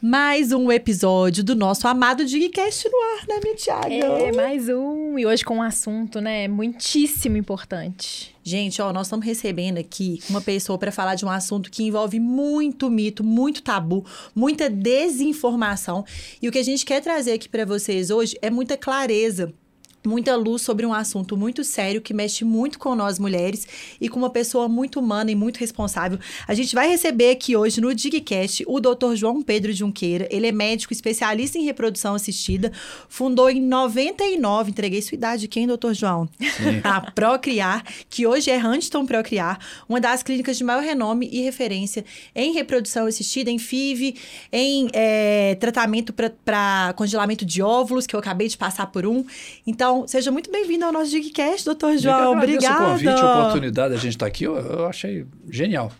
Mais um episódio do nosso amado Digcast no ar, né, minha Thiago? É, mais um. E hoje com um assunto, né, muitíssimo importante. Gente, ó, nós estamos recebendo aqui uma pessoa para falar de um assunto que envolve muito mito, muito tabu, muita desinformação. E o que a gente quer trazer aqui para vocês hoje é muita clareza muita luz sobre um assunto muito sério que mexe muito com nós mulheres e com uma pessoa muito humana e muito responsável. A gente vai receber aqui hoje no Digcast o Dr. João Pedro Junqueira. Ele é médico especialista em reprodução assistida, fundou em 99, entreguei sua idade hein, doutor João? Sim. A Procriar, que hoje é Huntington Procriar, uma das clínicas de maior renome e referência em reprodução assistida, em FIV, em é, tratamento para congelamento de óvulos, que eu acabei de passar por um. Então, então, seja muito bem-vindo ao nosso Digcast, doutor João. Obrigada. o convite, a oportunidade, a gente estar tá aqui, eu, eu achei genial.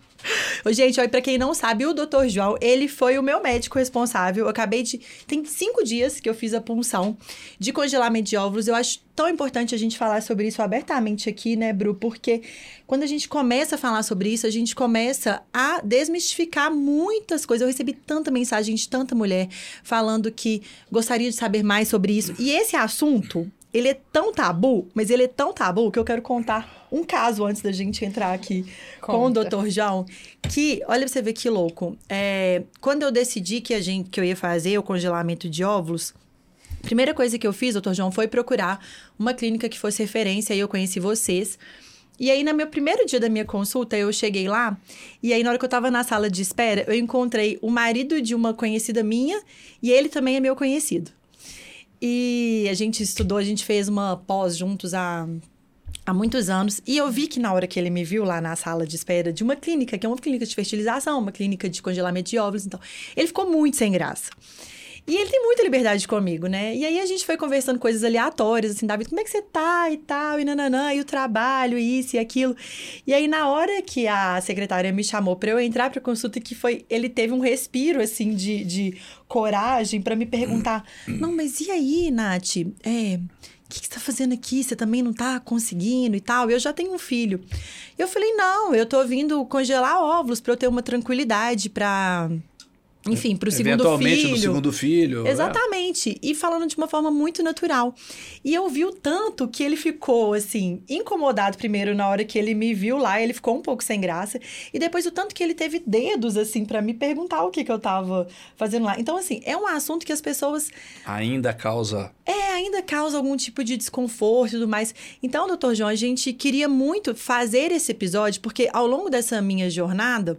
Gente, para quem não sabe, o doutor João, ele foi o meu médico responsável. Eu acabei de. Tem cinco dias que eu fiz a punção de congelamento de óvulos. Eu acho tão importante a gente falar sobre isso abertamente aqui, né, Bru? Porque quando a gente começa a falar sobre isso, a gente começa a desmistificar muitas coisas. Eu recebi tanta mensagem de tanta mulher falando que gostaria de saber mais sobre isso. E esse assunto, ele é tão tabu, mas ele é tão tabu que eu quero contar um caso antes da gente entrar aqui Conta. com o Dr. João. Que, olha pra você ver que louco. É, quando eu decidi que, a gente, que eu ia fazer o congelamento de óvulos, a primeira coisa que eu fiz, doutor João, foi procurar uma clínica que fosse referência, aí eu conheci vocês. E aí, no meu primeiro dia da minha consulta, eu cheguei lá, e aí, na hora que eu tava na sala de espera, eu encontrei o marido de uma conhecida minha, e ele também é meu conhecido. E a gente estudou, a gente fez uma pós juntos há, há muitos anos. E eu vi que na hora que ele me viu lá na sala de espera de uma clínica, que é uma clínica de fertilização, uma clínica de congelamento de óvulos, então, ele ficou muito sem graça. E ele tem muita liberdade comigo, né? E aí a gente foi conversando coisas aleatórias, assim, David, como é que você tá e tal, e nananã, e o trabalho, isso e aquilo. E aí, na hora que a secretária me chamou para eu entrar pra consulta, que foi, ele teve um respiro, assim, de, de coragem para me perguntar: não, mas e aí, Nath? É o que, que você tá fazendo aqui? Você também não tá conseguindo e tal? Eu já tenho um filho. Eu falei, não, eu tô vindo congelar óvulos para eu ter uma tranquilidade para enfim, para o segundo Eventualmente filho. do segundo filho. É. Exatamente. É. E falando de uma forma muito natural. E eu vi o tanto que ele ficou, assim, incomodado primeiro na hora que ele me viu lá, ele ficou um pouco sem graça. E depois o tanto que ele teve dedos, assim, para me perguntar o que, que eu tava fazendo lá. Então, assim, é um assunto que as pessoas. Ainda causa. É, ainda causa algum tipo de desconforto e tudo mais. Então, doutor João, a gente queria muito fazer esse episódio, porque ao longo dessa minha jornada,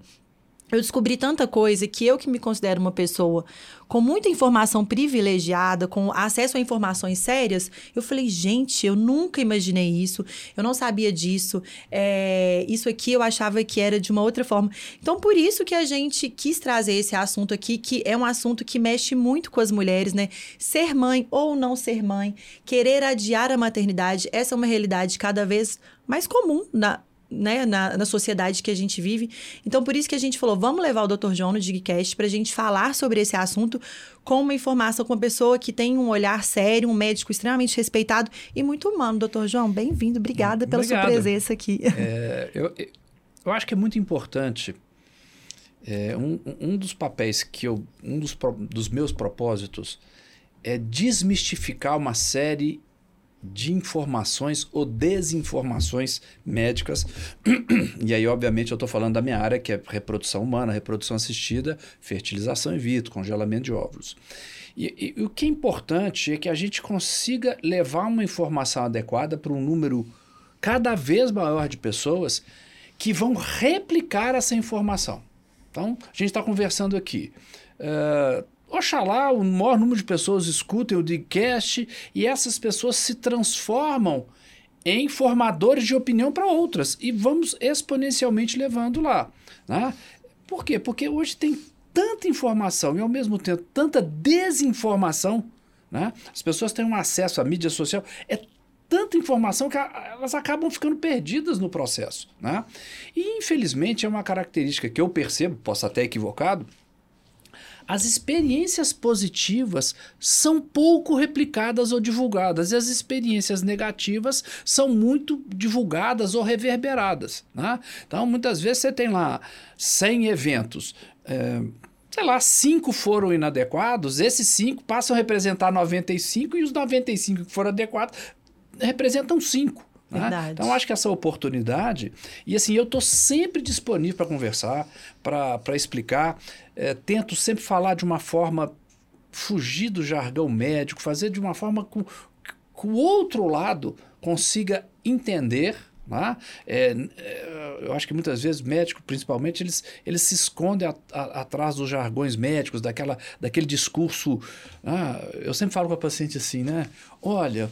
eu descobri tanta coisa que eu que me considero uma pessoa com muita informação privilegiada, com acesso a informações sérias, eu falei, gente, eu nunca imaginei isso, eu não sabia disso, é, isso aqui eu achava que era de uma outra forma. Então, por isso que a gente quis trazer esse assunto aqui, que é um assunto que mexe muito com as mulheres, né? Ser mãe ou não ser mãe, querer adiar a maternidade, essa é uma realidade cada vez mais comum na, né, na, na sociedade que a gente vive. Então, por isso que a gente falou, vamos levar o Dr. João no Digcast para a gente falar sobre esse assunto com uma informação, com uma pessoa que tem um olhar sério, um médico extremamente respeitado e muito humano. Dr. João, bem-vindo. Obrigada pela Obrigado. sua presença aqui. É, eu, eu acho que é muito importante. É, um, um dos papéis que eu. Um dos, dos meus propósitos é desmistificar uma série de informações ou desinformações médicas. e aí, obviamente, eu estou falando da minha área, que é reprodução humana, reprodução assistida, fertilização in vitro, congelamento de óvulos. E, e, o que é importante é que a gente consiga levar uma informação adequada para um número cada vez maior de pessoas que vão replicar essa informação. Então, a gente está conversando aqui. Uh, Oxalá o maior número de pessoas escutem o Digcast e essas pessoas se transformam em formadores de opinião para outras e vamos exponencialmente levando lá. Né? Por quê? Porque hoje tem tanta informação e ao mesmo tempo tanta desinformação. Né? As pessoas têm um acesso à mídia social. É tanta informação que elas acabam ficando perdidas no processo. Né? E infelizmente é uma característica que eu percebo, posso até equivocado, as experiências positivas são pouco replicadas ou divulgadas e as experiências negativas são muito divulgadas ou reverberadas. Né? Então, muitas vezes você tem lá 100 eventos. É, sei lá, cinco foram inadequados, esses cinco passam a representar 95 e os 95 que foram adequados representam cinco. Né? Então, acho que essa oportunidade. E assim, eu estou sempre disponível para conversar, para explicar. É, tento sempre falar de uma forma. fugir do jargão médico, fazer de uma forma com que o outro lado consiga entender. Né? É, é, eu acho que muitas vezes médicos, principalmente, eles, eles se escondem a, a, atrás dos jargões médicos, daquela, daquele discurso. Ah, eu sempre falo com a paciente assim, né? Olha,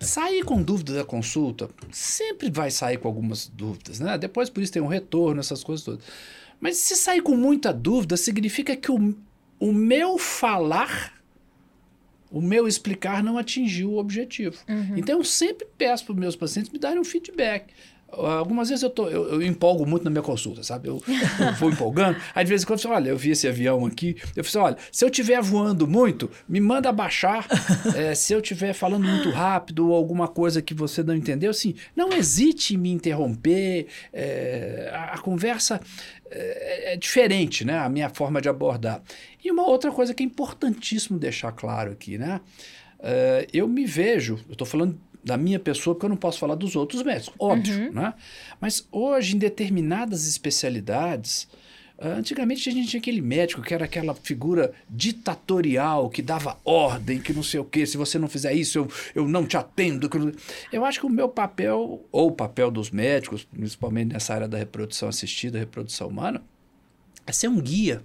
Sair com dúvida da consulta, sempre vai sair com algumas dúvidas, né? Depois por isso tem um retorno, essas coisas todas. Mas se sair com muita dúvida, significa que o, o meu falar, o meu explicar não atingiu o objetivo. Uhum. Então eu sempre peço para os meus pacientes me darem um feedback. Algumas vezes eu, tô, eu, eu, empolgo muito na minha consulta, sabe? Eu, eu vou empolgando. Aí de vez em quando eu falo, olha, eu vi esse avião aqui. Eu falo, olha, se eu estiver voando muito, me manda baixar. é, se eu estiver falando muito rápido ou alguma coisa que você não entendeu, assim, não hesite em me interromper. É, a, a, conversa é, é diferente, né? A minha forma de abordar. E uma outra coisa que é importantíssimo deixar claro aqui, né? Uh, eu me vejo, eu estou falando da minha pessoa, porque eu não posso falar dos outros médicos, óbvio, uhum. né? Mas hoje, em determinadas especialidades, ah, antigamente a gente tinha aquele médico que era aquela figura ditatorial, que dava ordem, que não sei o quê, se você não fizer isso, eu, eu não te atendo. Eu acho que o meu papel, ou o papel dos médicos, principalmente nessa área da reprodução assistida, reprodução humana, é ser um guia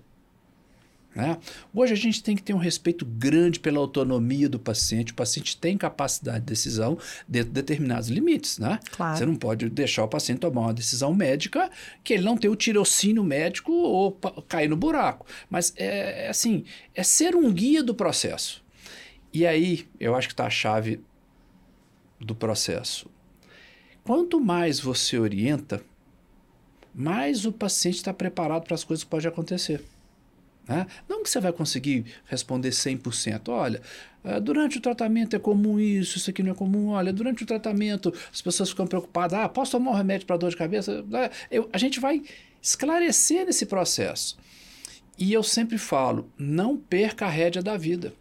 né? Hoje a gente tem que ter um respeito grande pela autonomia do paciente. O paciente tem capacidade de decisão dentro de determinados limites. Né? Claro. Você não pode deixar o paciente tomar uma decisão médica que ele não tem o tirocínio médico ou cair no buraco. Mas é, é assim, é ser um guia do processo. E aí eu acho que está a chave do processo. Quanto mais você orienta, mais o paciente está preparado para as coisas que podem acontecer. Né? Não que você vai conseguir responder 100%. Olha, eh, durante o tratamento é comum isso, isso aqui não é comum. Olha, durante o tratamento as pessoas ficam preocupadas. Ah, posso tomar um remédio para dor de cabeça? Eh, eu, a gente vai esclarecer nesse processo. E eu sempre falo, não perca a rédea da vida.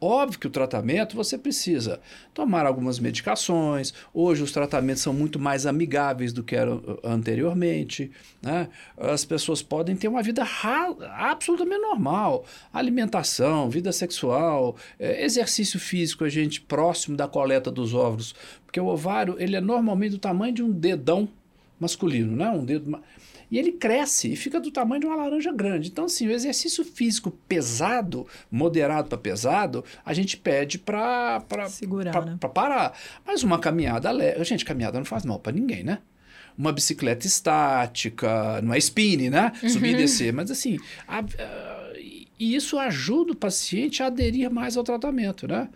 Óbvio que o tratamento você precisa tomar algumas medicações. Hoje os tratamentos são muito mais amigáveis do que eram uh, anteriormente. Né? As pessoas podem ter uma vida absolutamente normal. Alimentação, vida sexual, é, exercício físico, a gente próximo da coleta dos óvulos. Porque o ovário ele é normalmente do tamanho de um dedão masculino, né? um dedo e ele cresce e fica do tamanho de uma laranja grande. Então, assim, o exercício físico pesado, moderado para pesado, a gente pede para segurar, pra, né? pra parar. Mas uma caminhada leve. Gente, caminhada não faz mal para ninguém, né? Uma bicicleta estática, não é spin, né? Subir uhum. e descer. Mas assim, a, a, e isso ajuda o paciente a aderir mais ao tratamento, né?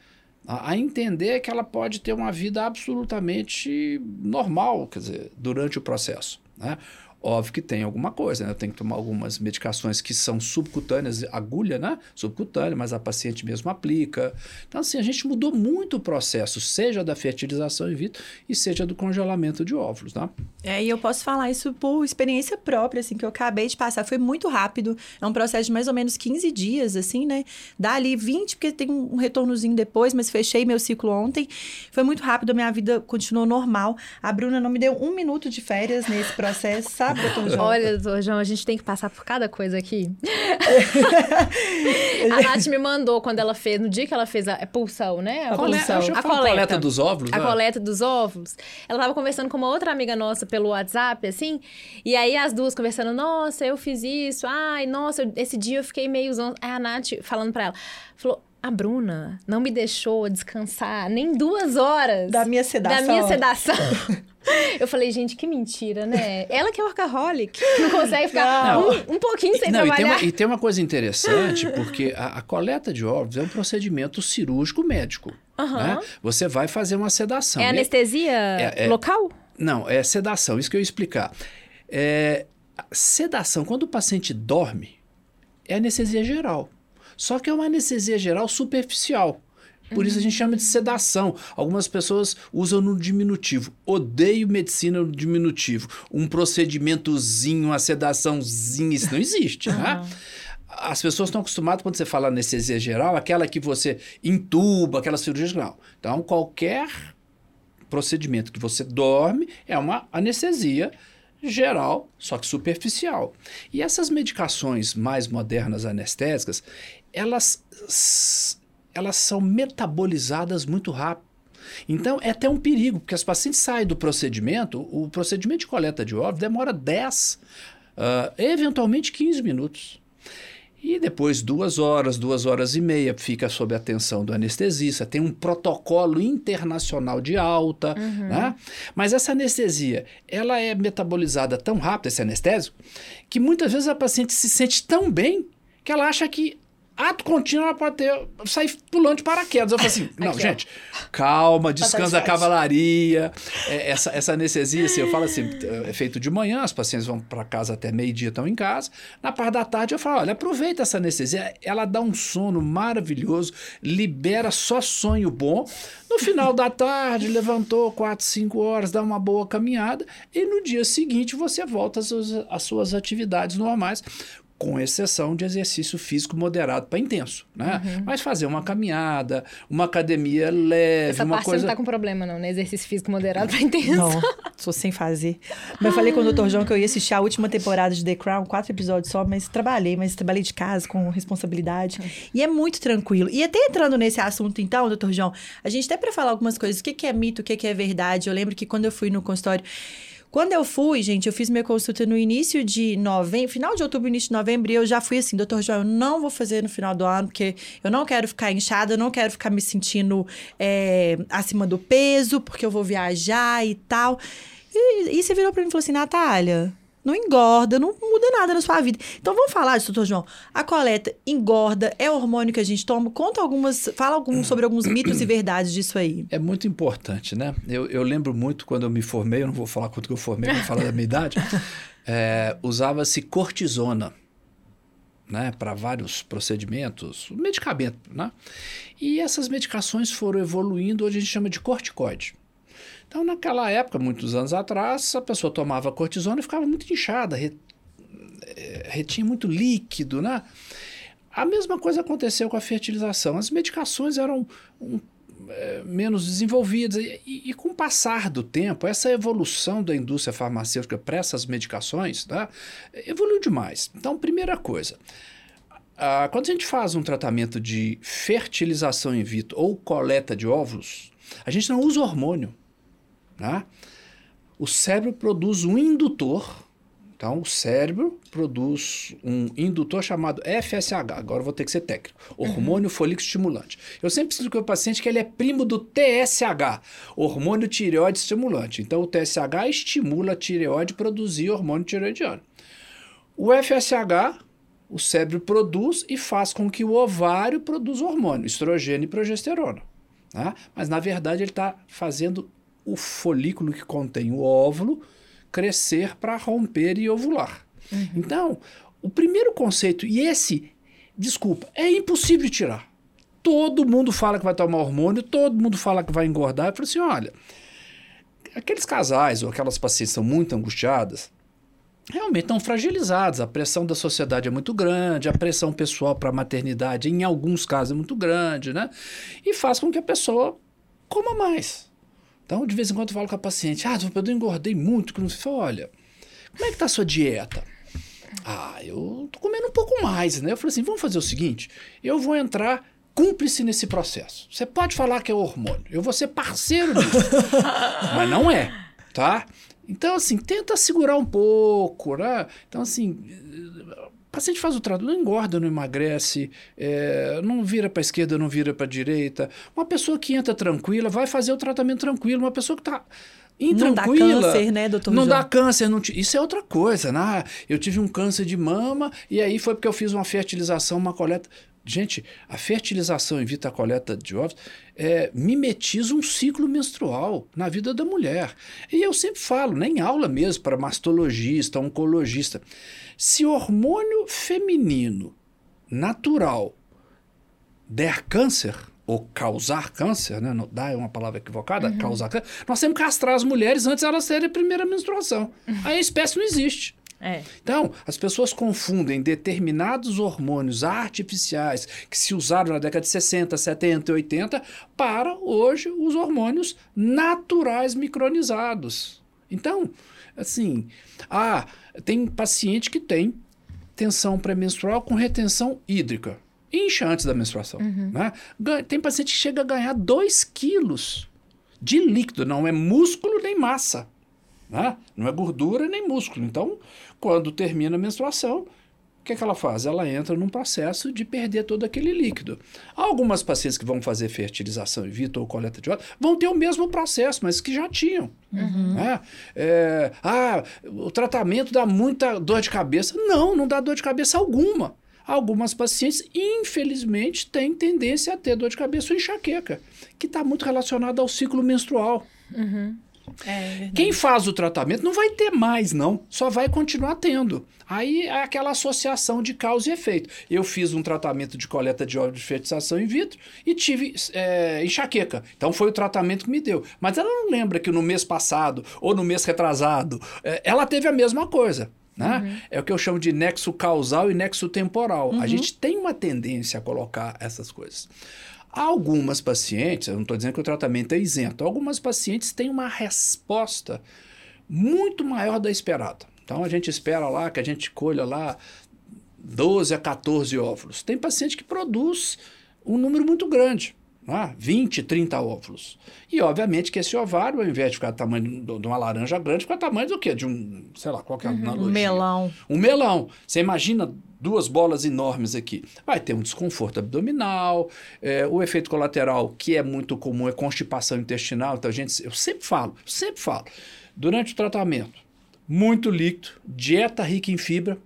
a, entender que ela pode ter uma vida absolutamente normal, quer dizer, durante o processo. Né? Óbvio que tem alguma coisa, né? Eu tenho que tomar algumas medicações que são subcutâneas, agulha, né? Subcutânea, mas a paciente mesmo aplica. Então, assim, a gente mudou muito o processo, seja da fertilização in vitro e seja do congelamento de óvulos, tá? É, e eu posso falar isso por experiência própria, assim, que eu acabei de passar. Foi muito rápido. É um processo de mais ou menos 15 dias, assim, né? Dá ali 20, porque tem um retornozinho depois, mas fechei meu ciclo ontem. Foi muito rápido, minha vida continuou normal. A Bruna não me deu um minuto de férias nesse processo, sabe? Doutor João? Olha, doutor João, a gente tem que passar por cada coisa aqui. a Nath me mandou quando ela fez, no dia que ela fez a, a pulsão, né? A, a pulsão. A, a coleta. coleta dos óvulos. A né? coleta dos óvulos. Ela tava conversando com uma outra amiga nossa pelo WhatsApp, assim, e aí as duas conversando, nossa, eu fiz isso, ai, nossa, esse dia eu fiquei meio... Aí a Nath falando pra ela, falou, a Bruna não me deixou descansar nem duas horas. Da minha sedação. Da minha sedação. Eu falei, gente, que mentira, né? Ela que é workaholic, não consegue ficar um, um, pouquinho sem não, trabalhar. E tem, uma, e tem uma coisa interessante, porque a, a, coleta de óvulos é um procedimento cirúrgico médico. Uhum. Né? Você vai fazer uma sedação. É anestesia é, é, local? Não, é sedação, isso que eu ia explicar. É, sedação, quando o paciente dorme, é anestesia geral. Só que é uma anestesia geral superficial. Por isso a gente chama de sedação. Algumas pessoas usam no diminutivo. Odeio medicina no diminutivo. Um procedimentozinho, uma sedaçãozinha, isso não existe, uhum. né? as pessoas estão acostumadas, quando você fala anestesia geral, aquela que você intuba, aquela cirurgia geral. Então, qualquer procedimento que você dorme é uma anestesia geral, só que superficial. E essas medicações mais modernas anestésicas, elas, elas são metabolizadas muito rápido. Então, é até um perigo, porque as pacientes saem do procedimento, o procedimento de coleta de óvulos demora 10, uh, eventualmente 15 minutos. E depois, duas horas, duas horas e meia, fica sob a atenção do anestesista. Tem um protocolo internacional de alta, uhum. né? Mas essa anestesia, ela é metabolizada tão rápido, esse anestésico, que muitas vezes a paciente se sente tão bem que ela acha que ato contínuo ela pode ter, sair pulando de paraquedas. Eu falo assim, não, Aqui, gente, calma, descansa a cavalaria. É, essa, essa anestesia, assim, eu falo assim, é feito de manhã, as pacientes vão para casa até meio-dia, estão em casa. Na parte da tarde eu falo, olha, aproveita essa anestesia, ela dá um sono maravilhoso, libera só sonho bom. No final da tarde, levantou 4, 5 horas, dá uma boa caminhada e no dia seguinte você volta às suas, às suas atividades normais com exceção de exercício físico moderado para intenso, né? Uhum. Mas fazer uma caminhada, uma academia leve, Essa uma parte coisa... você não tá com problema não, né? Exercício físico moderado para intenso. Não, sou sem fazer. Mas eu falei com o Dr. João que eu ia assistir a última temporada de The Crown, quatro episódios só, mas trabalhei, mas trabalhei de casa com responsabilidade. E é muito tranquilo. E até entrando nesse assunto então, Dr. João, a gente até para falar algumas coisas, o que, que é mito, o que, que é verdade. Eu lembro que quando eu fui no consultório quando eu fui, gente, eu fiz minha consulta no início de novembro, final de outubro, início de novembro, e eu já fui assim, doutor João, eu não vou fazer no final do ano, porque eu não quero ficar inchada, eu não quero ficar me sentindo é, acima do peso, porque eu vou viajar e tal. E, e você virou pra mim e falou assim, Natália, não engorda, não muda nada na sua vida. Então vamos falar disso, doutor João. A coleta engorda, é hormônio que a gente toma. Conta algumas, fala alguns, sobre alguns mitos e verdades disso aí. É muito importante, né? Eu, eu lembro muito quando eu me formei, eu não vou falar quanto que eu formei, vou falar da minha idade. É, Usava-se cortisona. Né, para vários procedimentos, medicamento, né? E essas medicações foram evoluindo, hoje a gente chama de corticoide. Então, naquela época, muitos anos atrás, a pessoa tomava cortisona e ficava muito inchada, eh, retinha muito líquido, né? A mesma coisa aconteceu com a fertilização. As medicações eram um, é, menos desenvolvidas e, e, e, com o passar do tempo, essa evolução da indústria farmacêutica para essas medicações né, evoluiu demais. Então, primeira coisa, ah, quando a gente faz um tratamento de fertilização in vitro ou coleta de óvulos, a gente não usa hormônio. Né? O cérebro produz um indutor. Então, o cérebro produz um indutor chamado FSH. Agora eu vou ter que ser técnico. Hormônio uhum. folículo estimulante. Eu sempre explico para o paciente que ele é primo do TSH, hormônio tireoide estimulante. Então, o TSH estimula a tireoide a produzir hormônio tireoidiano. O FSH, o cérebro produz e faz com que o ovário produza hormônio, estrogênio e progesterona. Né? Mas, na verdade, ele está fazendo o folículo que contém o óvulo crescer para romper e ovular. Uhum. Então, o primeiro conceito, e esse, desculpa, é impossível de tirar. Todo mundo fala que vai tomar hormônio, todo mundo fala que vai engordar. Eu falo assim: olha, aqueles casais ou aquelas pacientes estão muito angustiadas, realmente estão fragilizados. A pressão da sociedade é muito grande, a pressão pessoal para a maternidade, em alguns casos, é muito grande, né? E faz com que a pessoa coma mais. Então, de vez em quando eu falo com a paciente, ah, eu engordei muito. Eu falo, olha, como é que tá a sua dieta? Ah, eu tô comendo um pouco mais, né? Eu falei assim, vamos fazer o seguinte, eu vou entrar cúmplice nesse processo. Você pode falar que é hormônio, eu vou ser parceiro disso, mas não é, tá? Então, assim, tenta segurar um pouco, né? Então, assim, paciente faz o tratamento, não engorda, não emagrece, é, não vira para a esquerda, não vira para a direita. Uma pessoa que entra tranquila vai fazer o tratamento tranquilo. Uma pessoa que está intranquila. Não dá câncer, né, doutor? Não João? dá câncer. Não Isso é outra coisa, né? Eu tive um câncer de mama e aí foi porque eu fiz uma fertilização, uma coleta. Gente, a fertilização em a coleta de ovos, é, mimetiza um ciclo menstrual na vida da mulher. E eu sempre falo, nem aula mesmo, para mastologista, oncologista. Se hormônio feminino natural der câncer, ou causar câncer, né? Não, dar é uma palavra equivocada, uhum. causar câncer, nós temos que castrar as mulheres antes elas terem a primeira menstruação. Uhum. Aí a espécie não existe. É. Então, as pessoas confundem determinados hormônios artificiais que se usaram na década de 60, 70 e 80 para hoje os hormônios naturais micronizados. Então, assim, ah, tem paciente que tem tensão pré-menstrual com retenção hídrica. Incha antes da menstruação. Né? Ganha- Tem paciente que chega a ganhar 2 quilos de líquido, não é músculo nem massa. Né? Não é gordura nem músculo. Então, quando termina a menstruação, o que, é que ela faz? Ela entra num processo de perder todo aquele líquido. Algumas pacientes que vão fazer fertilização in vitro ou coleta de óvulos vão ter o mesmo processo, mas que já tinham. né? É, ah, o tratamento dá muita dor de cabeça. Não, não dá dor de cabeça alguma. Algumas pacientes, infelizmente, têm tendência a ter dor de cabeça ou enxaqueca, que está muito relacionada ao ciclo menstrual. É, Quem faz o tratamento não vai ter mais, não. Só vai continuar tendo. Aí é aquela associação de causa e efeito. Eu fiz um tratamento de coleta de óleo de fertilização in vitro e tive é, enxaqueca. Então foi o tratamento que me deu. Mas ela não lembra que no mês passado ou no mês retrasado é, ela teve a mesma coisa. Né? É o que eu chamo de nexo causal e nexo temporal. A gente tem uma tendência a colocar essas coisas. Algumas pacientes, eu não estou dizendo que o tratamento é isento, algumas pacientes têm uma resposta muito maior da esperada. Então a gente espera lá que a gente colha lá 12 a 14 óvulos. Tem paciente que produz um número muito grande, né? 20, 30 óvulos. E obviamente que esse ovário, ao invés de ficar do tamanho de uma laranja grande, fica do tamanho do quê? De um, sei lá, qual que é a analogia? Um melão. Um melão. Você imagina duas bolas enormes aqui. Vai ter um desconforto abdominal, é, o efeito colateral, que é muito comum, é constipação intestinal. Então, gente, eu sempre falo, sempre falo, durante o tratamento, muito líquido, dieta rica em fibra,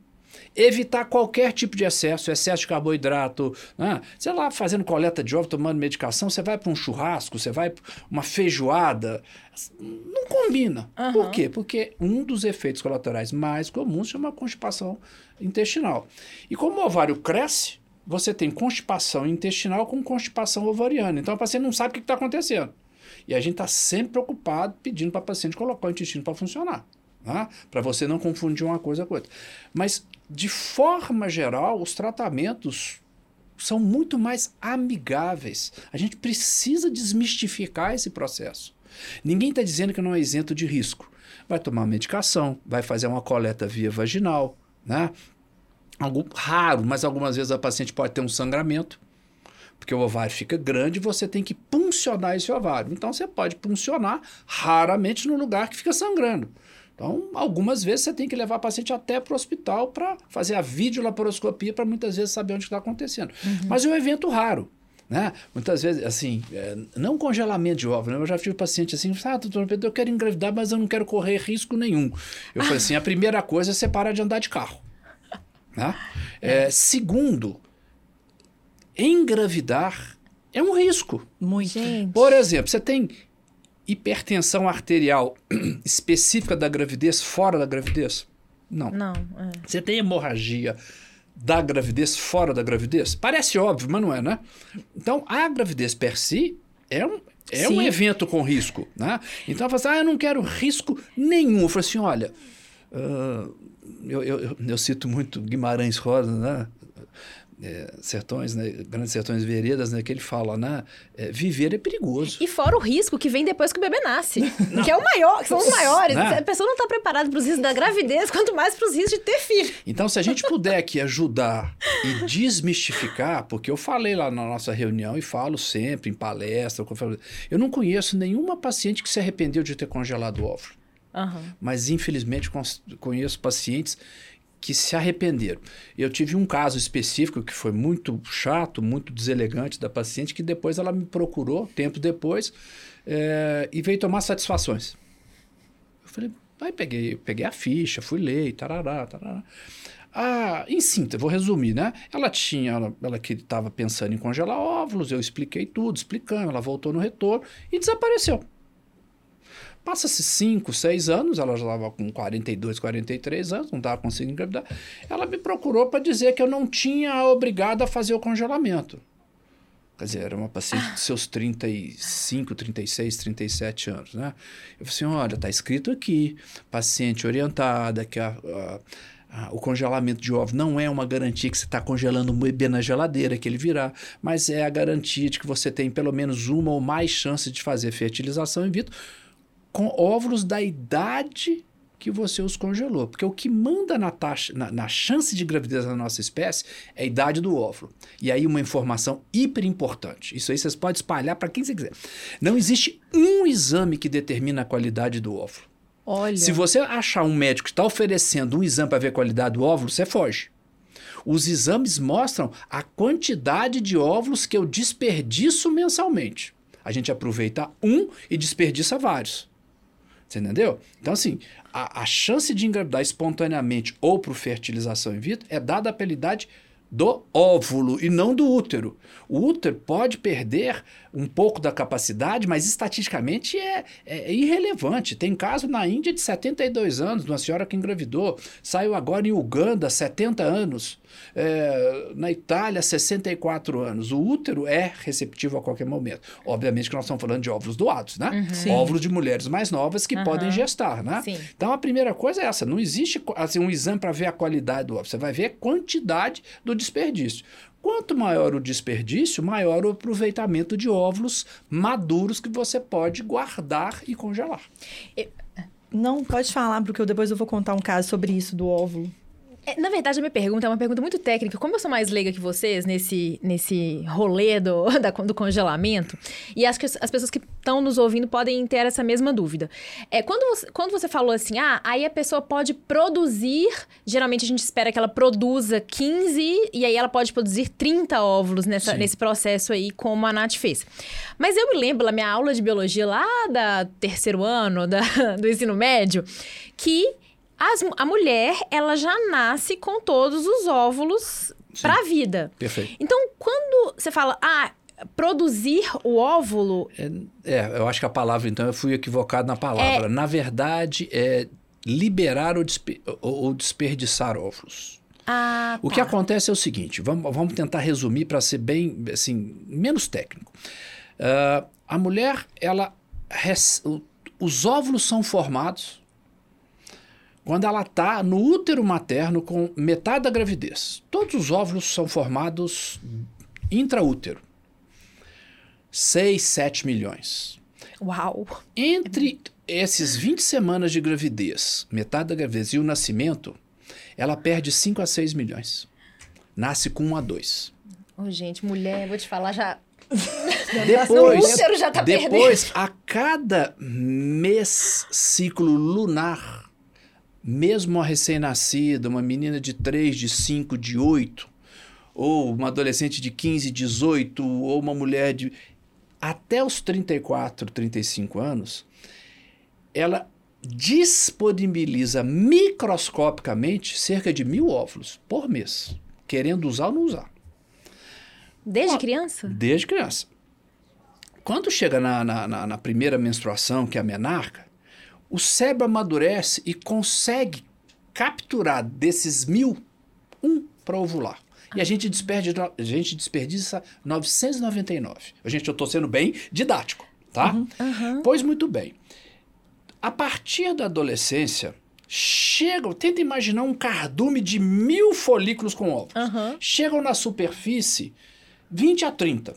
evitar qualquer tipo de excesso, excesso de carboidrato, né? sei lá, fazendo coleta de ovo, tomando medicação, você vai para um churrasco, você vai para uma feijoada, não combina. Por quê? Porque um dos efeitos colaterais mais comuns chama constipação intestinal. E como o ovário cresce, você tem constipação intestinal com constipação ovariana. Então a paciente não sabe o que está acontecendo. E a gente está sempre preocupado pedindo para a paciente colocar o intestino para funcionar. Tá? Para você não confundir uma coisa com outra. Mas, de forma geral, os tratamentos são muito mais amigáveis. A gente precisa desmistificar esse processo. Ninguém está dizendo que não é isento de risco. Vai tomar medicação, vai fazer uma coleta via vaginal, né? Raro, mas algumas vezes a paciente pode ter um sangramento, porque o ovário fica grande e você tem que puncionar esse ovário. Então você pode puncionar raramente no lugar que fica sangrando. Então, algumas vezes você tem que levar a paciente até para o hospital para fazer a videolaparoscopia para muitas vezes saber onde está acontecendo. Mas é um evento raro. Né? Muitas vezes, assim, é, não congelamento de óvulo. né? Eu já tive paciente assim, ah, doutor Pedro, eu quero engravidar, mas eu não quero correr risco nenhum. Eu falei assim, a primeira coisa é você parar de andar de carro. Né? É, segundo, engravidar é um risco. Muito. Gente. Por exemplo, você tem hipertensão arterial específica da gravidez fora da gravidez? Não. Não, é. Você tem hemorragia da gravidez fora da gravidez? Parece óbvio, mas não é, né? Então, a gravidez per si é um, é um evento com risco, né? Então, eu falo assim, ah, eu não quero risco nenhum. Eu falo assim, olha, ah, eu, eu, eu- eu cito muito Guimarães Rosa, né? É, sertões, né? Grandes Sertões e Veredas, né? Que ele fala, né? É, viver é perigoso. E fora o risco que vem depois que o bebê nasce. Que é o maior, que são os maiores. Né? A pessoa não está preparada para os riscos da gravidez, quanto mais para os riscos de ter filho. Então, se a gente puder aqui ajudar e desmistificar, porque eu falei lá na nossa reunião e falo sempre em palestra, eu não conheço nenhuma paciente que se arrependeu de ter congelado o óvulo. Aham. Mas, infelizmente, conheço pacientes que se arrependeram. Eu tive um caso específico que foi muito chato, muito deselegante da paciente, que depois ela me procurou, tempo depois, eh, e veio tomar satisfações. Eu falei, aí peguei, peguei a ficha, fui ler, tarará, tarará. Ah, em síntese, vou resumir, né? Ela tinha, ela, ela que estava pensando em congelar óvulos, eu expliquei tudo, explicando, ela voltou no retorno e desapareceu. Passa-se 5, 6 anos, ela já estava com 42, 43 anos, não estava conseguindo engravidar. Ela me procurou para dizer que eu não tinha a obrigada a fazer o congelamento. Quer dizer, era uma paciente de seus 35, 36, 37 anos, né? Eu falei assim, olha, tá escrito aqui, paciente orientada, que a, a, o congelamento de ovo não é uma garantia que você está congelando um bebê na geladeira, que ele virá, mas é a garantia de que você tem pelo menos uma ou mais chances de fazer fertilização in vitro com óvulos da idade que você os congelou. Porque o que manda na, taxa, na, na, chance de gravidez da nossa espécie é a idade do óvulo. E aí uma informação hiper importante. Isso aí vocês podem espalhar para quem você quiser. Não existe um exame que determina a qualidade do óvulo. Olha. Se você achar um médico que está oferecendo um exame para ver a qualidade do óvulo, você foge. Os exames mostram a quantidade de óvulos que eu desperdiço mensalmente. A gente aproveita um e desperdiça vários. Você entendeu? Então, assim, a, a chance de engravidar espontaneamente ou por fertilização in vitro é dada pela idade do óvulo e não do útero. O útero pode perder um pouco da capacidade, mas estatisticamente é, é, irrelevante. Tem caso na Índia de 72 anos, de uma senhora que engravidou, saiu agora em Uganda, 70 anos, é, na Itália, 64 anos. O útero é receptivo a qualquer momento. Obviamente que nós estamos falando de óvulos doados, né? Uhum. Óvulos de mulheres mais novas que Uhum. podem gestar, né? Sim. Então a primeira coisa é essa: não existe assim, um exame para ver a qualidade do óvulo, você vai ver a quantidade do desperdício. Quanto maior o desperdício, maior o aproveitamento de óvulos maduros que você pode guardar e congelar. Não, pode falar, porque eu, depois eu vou contar um caso sobre isso do óvulo. É, na verdade, a minha pergunta é uma pergunta muito técnica. Como eu sou mais leiga que vocês nesse, nesse rolê do, da- do congelamento, e acho que as as pessoas que estão nos ouvindo podem ter essa mesma dúvida. É, quando, você, quando você falou assim, ah, aí a pessoa pode produzir, geralmente a gente espera que ela produza 15, e aí ela pode produzir 30 óvulos nessa, Sim. nesse processo aí, como a Nath fez. Mas eu me lembro, na minha aula de biologia lá da terceiro ano da- do ensino médio, que as- a mulher, ela já nasce com todos os óvulos para a vida. Perfeito. Então, quando você fala, ah, produzir o óvulo, É, eu acho que a palavra, então, eu fui equivocado na palavra. Na verdade, é liberar ou, despe- ou- desperdiçar óvulos. ah, O tá. que acontece é o seguinte, vamos, vamos tentar resumir para ser bem, assim, menos técnico. Ah, a mulher, ela, os óvulos são formados quando ela está no útero materno com metade da gravidez. Todos os óvulos são formados intraútero. 6, 7 milhões. Uau! Entre esses 20 semanas de gravidez, metade da gravidez e o nascimento, ela perde 5 a 6 milhões. Nasce com 1 a 2. Ô, gente, mulher, vou te falar, já... Depois, No útero já tá depois a cada mês ciclo lunar, mesmo uma recém-nascida, uma menina de 3, de 5, de 8, ou uma adolescente de 15, 18, ou uma mulher de. Até os 34, 35 anos, ela disponibiliza microscopicamente cerca de mil óvulos por mês, querendo usar ou não usar. Desde criança? Desde criança. Quando chega na, na, na- na primeira menstruação, que é a menarca, o cérebro amadurece e consegue capturar desses mil um para ovular. E a gente, desperdiça, a gente desperdiça 999. A gente, eu estou sendo bem didático, tá? Pois muito bem. A partir da adolescência, chegam, tenta imaginar um cardume de mil folículos com óvulos. Aham. Chegam na superfície 20 a 30.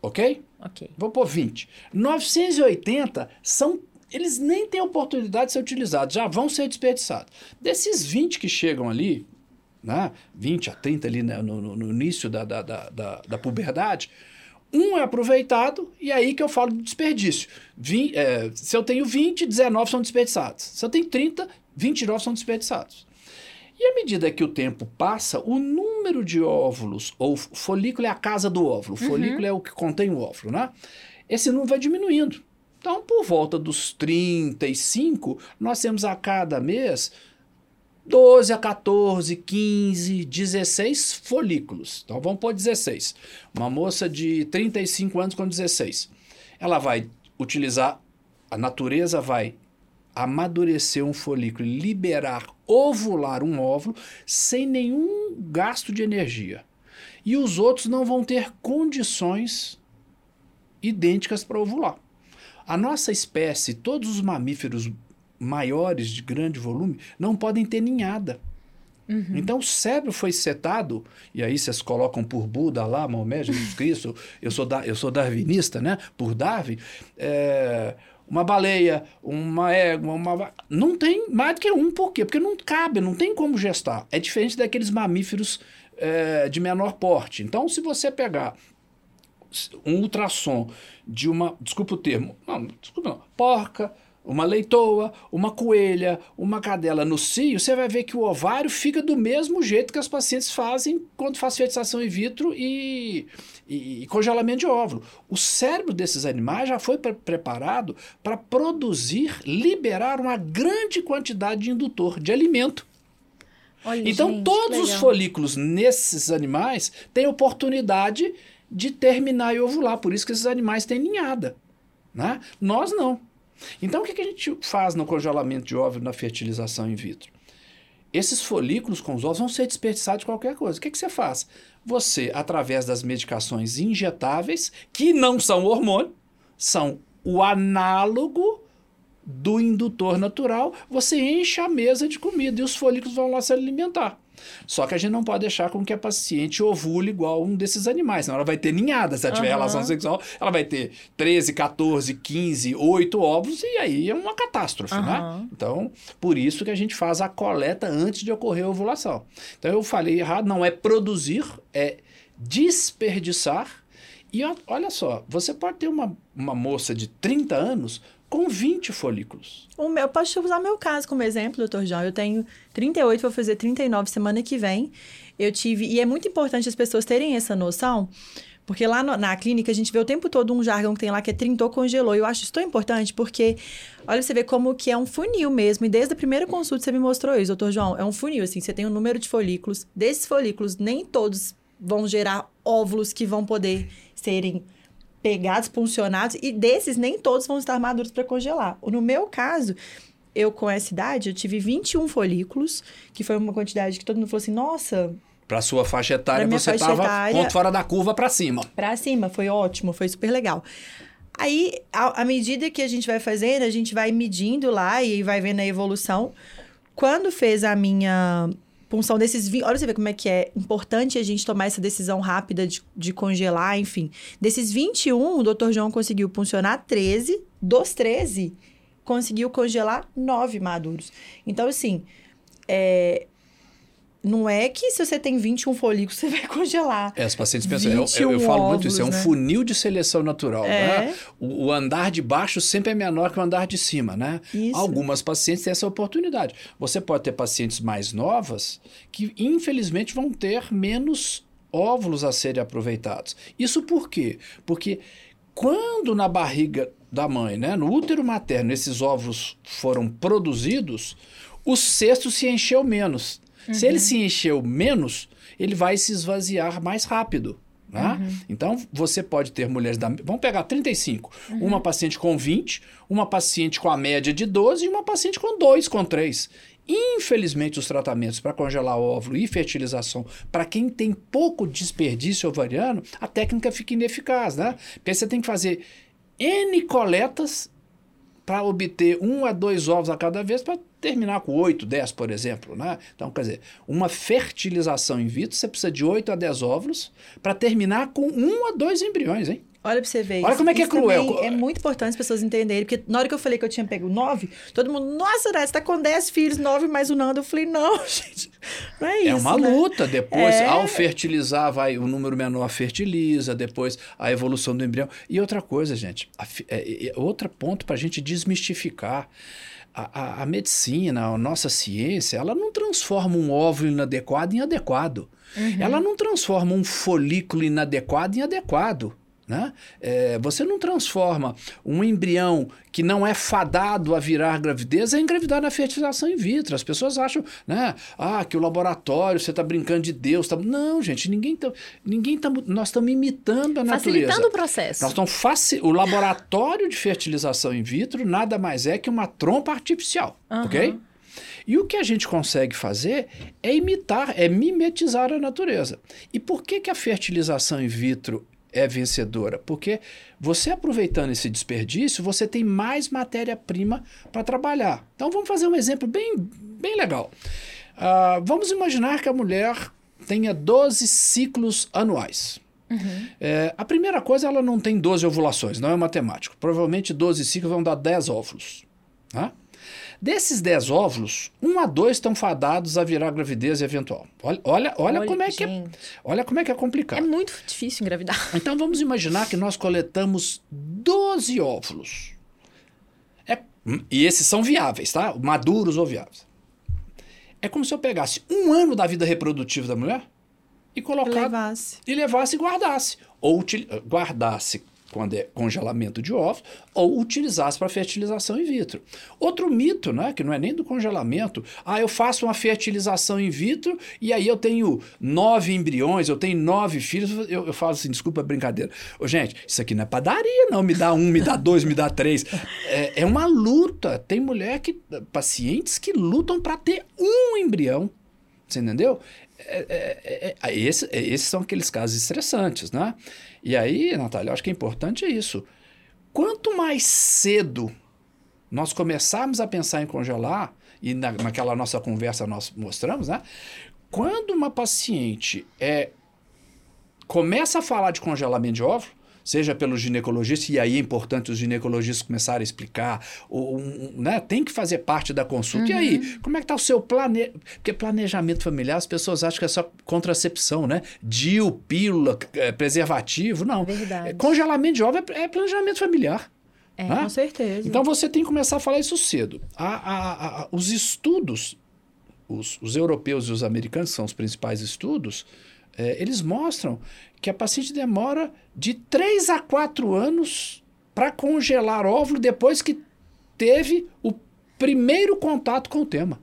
Ok? Ok. Vou pôr 20. 980 são. Eles nem têm oportunidade de ser utilizados, já vão ser desperdiçados. Desses 20 que chegam ali, né, 20 a 30 ali né, no, no- início da, da, da, da, da puberdade, um é aproveitado e é aí que eu falo de desperdício. Vin- é, se eu tenho 20, 19 são desperdiçados. Se eu tenho 30, 29 são desperdiçados. E à medida que o tempo passa, o número de óvulos, ou folículo é a casa do óvulo, folículo é o que contém o óvulo, né? Esse número vai diminuindo. Então, por volta dos 35, nós temos a cada mês 12 a 14, 15, 16 folículos. Então vamos pôr 16. Uma moça de 35 anos com 16. Ela vai utilizar, a natureza vai amadurecer um folículo liberar, ovular um óvulo sem nenhum gasto de energia. e os outros não vão ter condições idênticas para ovular. A nossa espécie, todos os mamíferos maiores de grande volume, não podem ter ninhada. Uhum. Então o cérebro foi setado, e aí vocês colocam por Buda lá, Maomé, Jesus Cristo, eu sou, da, eu sou darwinista, né? Por Darwin. É, uma baleia, uma égua, uma. Não tem mais do que um, por quê? Porque não cabe, não tem como gestar. É diferente daqueles mamíferos é, de menor porte. Então, se você pegar um ultrassom de uma. Desculpa o termo. Não, desculpa não. Porca, uma leitoa, uma coelha, uma cadela no cio, você vai ver que o ovário fica do mesmo jeito que as pacientes fazem quando faz fertilização in vitro e, e, e congelamento de óvulo. O cérebro desses animais já foi pre preparado para produzir, liberar uma grande quantidade de indutor de alimento. Olha, então, gente, todos os folículos nesses animais têm oportunidade de terminar e ovular. Por isso que esses animais têm ninhada. Né? Nós não. Então, o que, a gente faz no congelamento de óvulo na fertilização in vitro? Esses folículos com os ovos vão ser desperdiçados de qualquer coisa. O que, que você faz? Você, através das medicações injetáveis, que não são hormônio, são o análogo do indutor natural, você enche a mesa de comida e os folículos vão lá se alimentar. Só que a gente não pode deixar com que a paciente ovule igual um desses animais, senão ela vai ter ninhada. Se ela tiver uhum. relação sexual, ela vai ter 13, 14, 15, 8 óvulos e aí é uma catástrofe, uhum. né? Então, por isso que a gente faz a coleta antes de ocorrer a ovulação. Então, eu falei errado, não é produzir, é desperdiçar. E olha só, você pode ter uma, uma moça de 30 anos com 20 folículos. O meu, posso usar meu caso como exemplo, doutor João. Eu tenho 38, vou fazer 39 semana que vem. Eu tive. E é muito importante as pessoas terem essa noção. Porque lá no, na clínica a gente vê o tempo todo um jargão que tem lá que é trintou, congelou. E eu acho isso tão importante porque, olha, você vê como que é um funil mesmo. E desde a primeira consulta você me mostrou isso, doutor João. É um funil, assim, você tem um número de folículos. Desses folículos, nem todos vão gerar óvulos que vão poder serem pegados, puncionados, e desses nem todos vão estar maduros para congelar. No meu caso, eu com essa idade, eu tive 21 folículos, que foi uma quantidade que todo mundo falou assim, nossa... Para sua faixa etária, você estava ponto fora da curva para cima. Para cima, foi ótimo, foi super legal. Aí, à medida que a gente vai fazendo, a gente vai medindo lá e vai vendo a evolução. Quando fez a minha punção desses 20. Olha você ver como é que é importante a gente tomar essa decisão rápida de, de congelar, enfim. Desses 21, o doutor João conseguiu puncionar 13. Dos 13, conseguiu congelar 9 maduros. Então, assim, é, não é que se você tem 21 folículos, você vai congelar. É, as pacientes pensam, eu, eu, eu falo muito isso, é um né? funil de seleção natural. É. Né? O, o, andar de baixo sempre é menor que o andar de cima, né? Isso. Algumas pacientes têm essa oportunidade. Você pode ter pacientes mais novas que, infelizmente, vão ter menos óvulos a serem aproveitados. Isso por quê? Porque quando na barriga da mãe, né, no útero materno, esses óvulos foram produzidos, o cesto se encheu menos. Uhum. Se ele uhum. se encheu menos, ele vai se esvaziar mais rápido. Né? Uhum. Então, você pode ter mulheres da. Vamos pegar 35. Uhum. Uma paciente com 20, uma paciente com a média de 12 e uma paciente com 2, com 3. Infelizmente, os tratamentos para congelar óvulo e fertilização, para quem tem pouco desperdício ovariano, a técnica fica ineficaz, né? Porque você tem que fazer N coletas para obter um a dois ovos a cada vez para terminar com 8, 10, por exemplo. Né? Então, quer dizer, uma fertilização in vitro, você precisa de 8 a 10 óvulos para terminar com um a dois embriões, hein? Olha pra você ver. Olha isso, como é que é cruel. É muito importante as pessoas entenderem. Porque na hora que eu falei que eu tinha pego nove, todo mundo, nossa, né, você tá com dez filhos, nove mais o Nando. Eu falei, não, gente, não é isso. É uma né? luta. Depois, é... ao fertilizar, vai o número menor fertiliza, depois a evolução do embrião. E outra coisa, gente, a, é, é, outro ponto pra gente desmistificar a, a, medicina, a nossa ciência, ela não transforma um óvulo inadequado em adequado. Uhum. Ela não transforma um folículo inadequado em adequado. Né? É, você não transforma um embrião que não é fadado a virar gravidez a engravidar na fertilização in vitro. As pessoas acham né, ah, que o laboratório, você está brincando de Deus. Tá... Não, gente, ninguém está. Ninguém tá, nós estamos imitando a Facilitando natureza. Facilitando o processo. Nós estamos faci... O laboratório de fertilização in vitro nada mais é que uma trompa artificial. Uhum. ok? E o que a gente consegue fazer é imitar, é mimetizar a natureza. E por que, que a fertilização in vitro é vencedora? Porque você aproveitando esse desperdício, você tem mais matéria-prima para trabalhar. Então vamos fazer um exemplo bem, bem legal. Uh, vamos imaginar que a mulher tenha 12 ciclos anuais. Uhum. É, a primeira coisa, ela não tem 12 ovulações, não é matemático. Provavelmente 12 ciclos vão dar 10 óvulos. Tá? Desses 10 óvulos, 1 a 2 estão fadados a virar gravidez eventual. Olha, olha, olha, olha como é que é, olha como é que é complicado. É muito difícil engravidar. Então vamos imaginar que nós coletamos 12 óvulos. É, e esses são viáveis, tá? Maduros ou viáveis. É como se eu pegasse um ano da vida reprodutiva da mulher e colocar e levasse. e levasse e guardasse ou guardasse quando é congelamento de ovos, ou utilizasse para fertilização in vitro. Outro mito, né, que não é nem do congelamento, ah, eu faço uma fertilização in vitro e aí eu tenho nove embriões, eu tenho nove filhos, eu, eu falo assim, desculpa a brincadeira. Ô, gente, isso aqui não é padaria, não, me dá um, me dá dois, me dá três. É, é uma luta. Tem mulher que, pacientes que lutam para ter um embrião, você entendeu? É, é, é, é é, esses são aqueles casos estressantes, né? E aí, Natália, eu acho que é importante isso. Quanto mais cedo nós começarmos a pensar em congelar, e na, naquela nossa conversa nós mostramos, né? Quando uma paciente é, começa a falar de congelamento de óvulo, seja pelo ginecologista, e aí é importante os ginecologistas começarem a explicar, ou, um, né, tem que fazer parte da consulta. Uhum. E aí, uhum. como é que está o seu planejamento? Porque planejamento familiar, as pessoas acham que é só contracepção, né? DIU, pílula, é, preservativo, não. Verdade. Congelamento de óvulo é, é planejamento familiar. É, né? com certeza. Então você tem que começar a falar isso cedo. A, a, a, os estudos, os, os europeus e os americanos, que são os principais estudos, é, eles mostram que a paciente demora de 3 a 4 anos para congelar óvulo depois que teve o primeiro contato com o tema.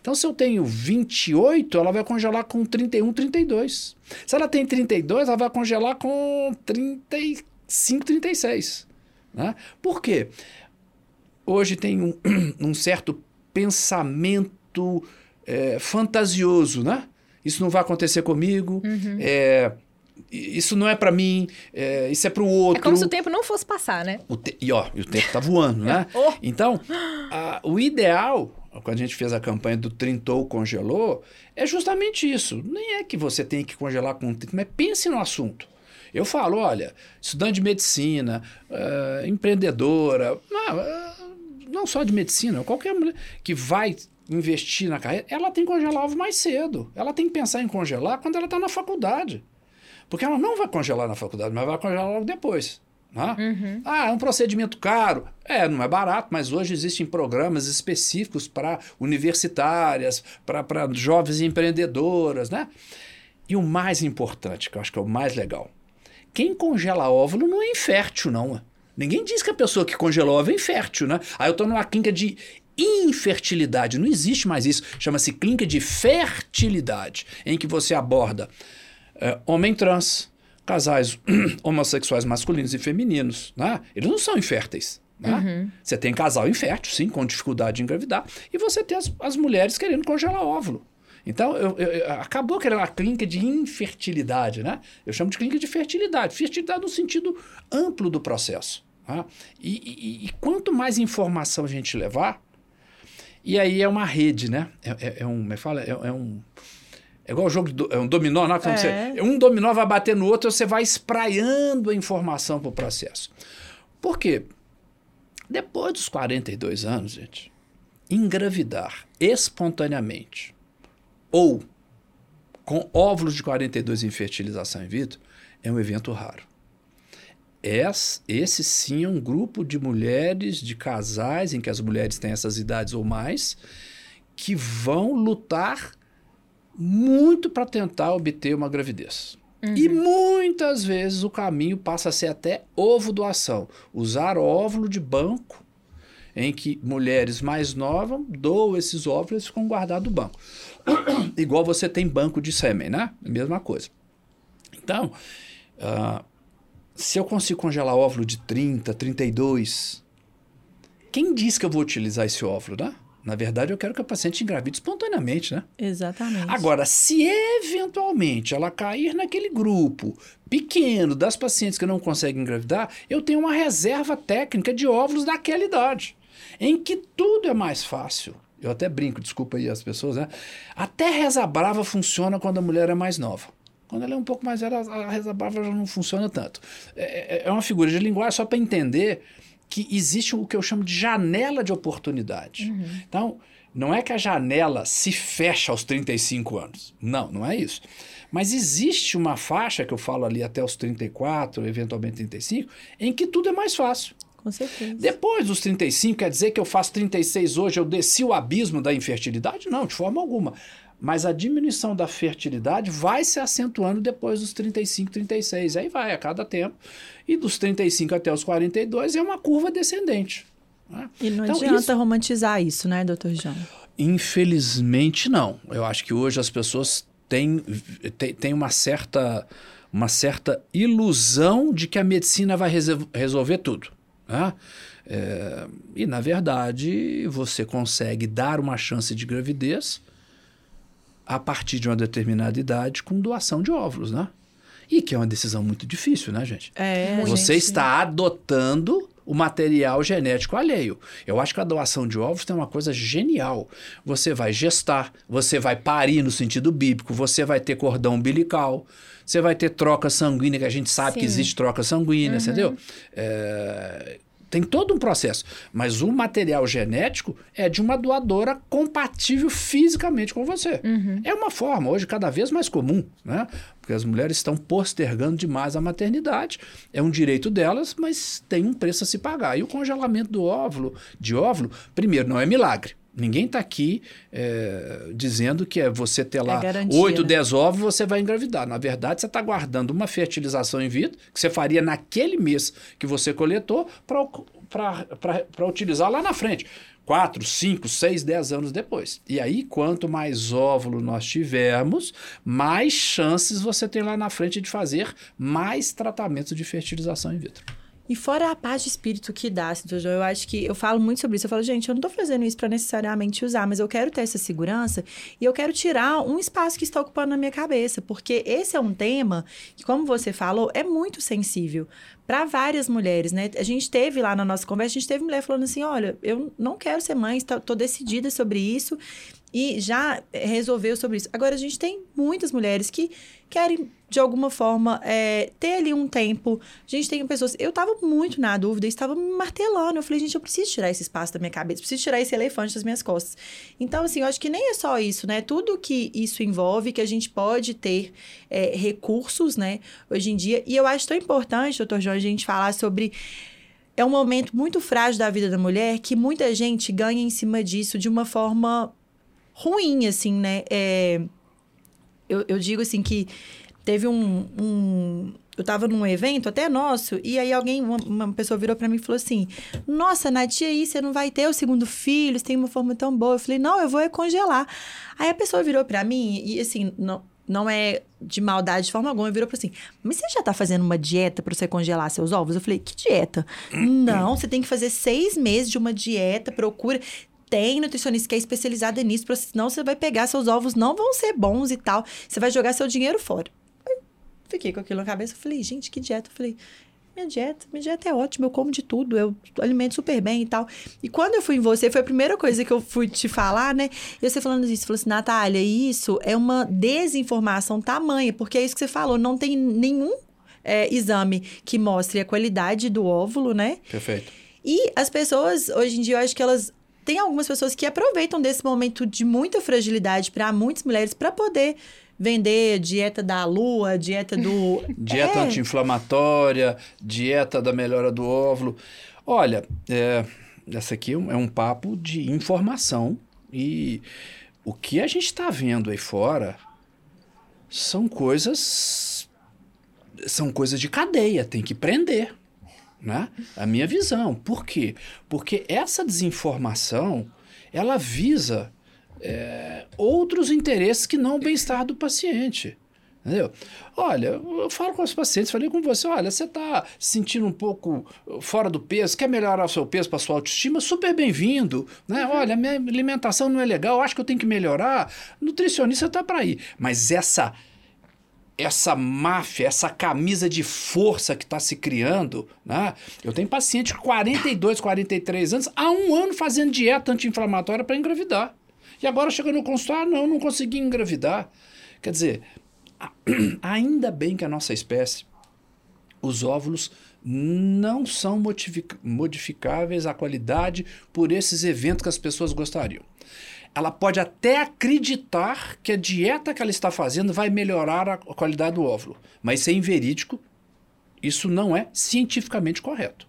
Então, se eu tenho 28, ela vai congelar com 31, 32. Se ela tem 32, ela vai congelar com 35, 36. Né? Por quê? Hoje tem um, um certo pensamento é, fantasioso, né? Isso não vai acontecer comigo. Uhum. É, isso não é para mim, é, isso é para o outro. É como se o tempo não fosse passar, né? O te... E ó, o tempo tá voando, né? oh. Então, a, o ideal, quando a gente fez a campanha do Trintou Congelou, é justamente isso. Nem é que você tem que congelar com tempo, mas pense no assunto. Eu falo, olha, estudante de medicina, uh, empreendedora, não, uh, não só de medicina, qualquer mulher que vai investir na carreira, ela tem que congelar ovo mais cedo. Ela tem que pensar em congelar quando ela está na faculdade. Porque ela não vai congelar na faculdade, mas vai congelar logo depois. Né? Uhum. Ah, é um procedimento caro. É, não é barato, mas hoje existem programas específicos para universitárias, para jovens empreendedoras, né? E o mais importante, que eu acho que é o mais legal, quem congela óvulo não é infértil, não. Ninguém diz que a pessoa que congela óvulo é infértil, né? Aí eu estou numa clínica de infertilidade, não existe mais isso. Chama-se clínica de fertilidade, em que você aborda é, homem trans, casais homossexuais masculinos e femininos, né? Eles não são inférteis. Né? Uhum. Você tem casal infértil, sim, com dificuldade de engravidar, e você tem as, as mulheres querendo congelar óvulo. Então, eu, eu, acabou que era uma clínica de infertilidade, né? Eu chamo de clínica de fertilidade. Fertilidade no sentido amplo do processo. Né? E, e, e, quanto mais informação a gente levar, e aí é uma rede, né? É, é, é um, me é fala, é, é um é igual o jogo de é um dominó, não? É. Você, um dominó vai bater no outro, você vai espraiando a informação para o processo. Por quê? Depois dos 42 anos, gente, engravidar espontaneamente ou com óvulos de 42 em fertilização in vitro é um evento raro. Esse, esse sim é um grupo de mulheres, de casais, em que as mulheres têm essas idades ou mais, que vão lutar muito para tentar obter uma gravidez. Uhum. E muitas vezes o caminho passa a ser até ovo doação. Usar óvulo de banco, em que mulheres mais novas doam esses óvulos e ficam guardados no banco. Igual você tem banco de sêmen, né? Mesma coisa. Então, uh, se eu consigo congelar óvulo de 30, 32, quem diz que eu vou utilizar esse óvulo, né? Na verdade, eu quero que a paciente engravide espontaneamente, né? Exatamente. Agora, se eventualmente ela cair naquele grupo pequeno das pacientes que não conseguem engravidar, eu tenho uma reserva técnica de óvulos daquela idade, em que tudo é mais fácil. Eu até brinco, desculpa aí as pessoas, né? Até reza brava funciona quando a mulher é mais nova. Quando ela é um pouco mais velha, a reza brava já não funciona tanto. É, é, é uma figura de linguagem só para entender que existe o que eu chamo de janela de oportunidade. Uhum. Então, não é que a janela se fecha aos 35 anos. Não, não é isso. Mas existe uma faixa, que eu falo ali até os 34, eventualmente 35, em que tudo é mais fácil. Com certeza. Depois dos 35, quer dizer que eu faço 36 hoje, eu desci o abismo da infertilidade? Não, de forma alguma. Mas a diminuição da fertilidade vai se acentuando depois dos 35, 36. Aí vai a cada tempo. E dos 35 até os 42 é uma curva descendente. Né? E não então, adianta isso... romantizar isso, né, doutor João? Infelizmente, não. Eu acho que hoje as pessoas têm, têm, têm uma, certa, uma certa ilusão de que a medicina vai resolver tudo. Né? É, e, na verdade, você consegue dar uma chance de gravidez a partir de uma determinada idade com doação de óvulos, né? E que é uma decisão muito difícil, né, gente? É, Você gente... está adotando o material genético alheio. Eu acho que a doação de ovos tem uma coisa genial. Você vai gestar, você vai parir no sentido bíblico, você vai ter cordão umbilical, você vai ter troca sanguínea, que a gente sabe Sim. que existe troca sanguínea, uhum. entendeu? É, tem todo um processo. Mas o material genético é de uma doadora compatível fisicamente com você. Uhum. É uma forma, hoje, cada vez mais comum, né? Porque as mulheres estão postergando demais a maternidade. É um direito delas, mas tem um preço a se pagar. E o congelamento do óvulo, de óvulo, primeiro, não é milagre. Ninguém está aqui é, dizendo que é você ter lá é 8, né? 10 ovos você vai engravidar. Na verdade, você está guardando uma fertilização in vitro que você faria naquele mês que você coletou para utilizar lá na frente. 4, 5, 6, 10 anos depois. E aí, quanto mais óvulo nós tivermos, mais chances você tem lá na frente de fazer mais tratamentos de fertilização in vitro. E fora a paz de espírito que dá, João, eu acho que eu falo muito sobre isso. Eu falo, gente, eu não tô fazendo isso para necessariamente usar, mas eu quero ter essa segurança e eu quero tirar um espaço que está ocupando na minha cabeça, porque esse é um tema que, como você falou, é muito sensível para várias mulheres, né? A gente teve lá na nossa conversa, a gente teve mulher falando assim: olha, eu não quero ser mãe, tô decidida sobre isso e já resolveu sobre isso. Agora, a gente tem muitas mulheres que querem, de alguma forma, é, ter ali um tempo. A gente tem pessoas. Eu estava muito na dúvida, estava me martelando. Eu falei, gente, eu preciso tirar esse espaço da minha cabeça, preciso tirar esse elefante das minhas costas. Então, assim, eu acho que nem é só isso, né? Tudo que isso envolve, que a gente pode ter é, recursos, né, hoje em dia. E eu acho tão importante, doutor João, a gente falar sobre é um momento muito frágil da vida da mulher que muita gente ganha em cima disso de uma forma ruim, assim, né? É, eu, eu digo assim que teve um, um eu tava num evento até nosso, e aí alguém, uma, uma pessoa virou para mim e falou assim: Nossa, Nath, aí você não vai ter o segundo filho, você tem uma forma tão boa. Eu falei: Não, eu vou é congelar. Aí a pessoa virou para mim, e assim, não, não é de maldade de forma alguma, virou para assim: Mas você já tá fazendo uma dieta para você congelar seus ovos? Eu falei: Que dieta? não, você tem que fazer seis meses de uma dieta, procura tem nutricionista que é especializada nisso, senão você vai pegar seus ovos, não vão ser bons e tal. Você vai jogar seu dinheiro fora. fiquei com aquilo na cabeça, falei, gente, que dieta? Eu falei, minha dieta, minha dieta é ótima, eu como de tudo, eu alimento super bem e tal. E quando eu fui em você, foi a primeira coisa que eu fui te falar, né? E você falando isso, falou assim, Natália, isso é uma desinformação tamanha, porque é isso que você falou, não tem nenhum é, exame que mostre a qualidade do óvulo, né? Perfeito. E as pessoas, hoje em dia, eu acho que elas tem algumas pessoas que aproveitam desse momento de muita fragilidade para muitas mulheres para poder vender dieta da lua, dieta do. dieta é. anti-inflamatória, dieta da melhora do óvulo. Olha, é, essa aqui é um é papo de informação e o que a gente está vendo aí fora são coisas. São coisas de cadeia, tem que prender. Né? A minha visão. Por quê? Porque essa desinformação ela visa é, outros interesses que não o bem-estar do paciente. Entendeu? Olha, eu falo com os pacientes, falei com você, olha, você está sentindo um pouco fora do peso, quer melhorar o seu peso para sua autoestima? Super bem-vindo. Né? Uhum. Olha, minha alimentação não é legal, acho que eu tenho que melhorar. Nutricionista está para ir. Mas essa essa máfia, essa camisa de força que está se criando, né? Eu tenho paciente de 42, 43 anos, há um ano fazendo dieta anti-inflamatória para engravidar. E agora chega no consultório, não, não consegui engravidar. Quer dizer, ainda bem que a nossa espécie, os óvulos não são modificáveis à qualidade por esses eventos que as pessoas gostariam. Ela pode até acreditar que a dieta que ela está fazendo vai melhorar a qualidade do óvulo, mas isso é inverídico, isso não é cientificamente correto.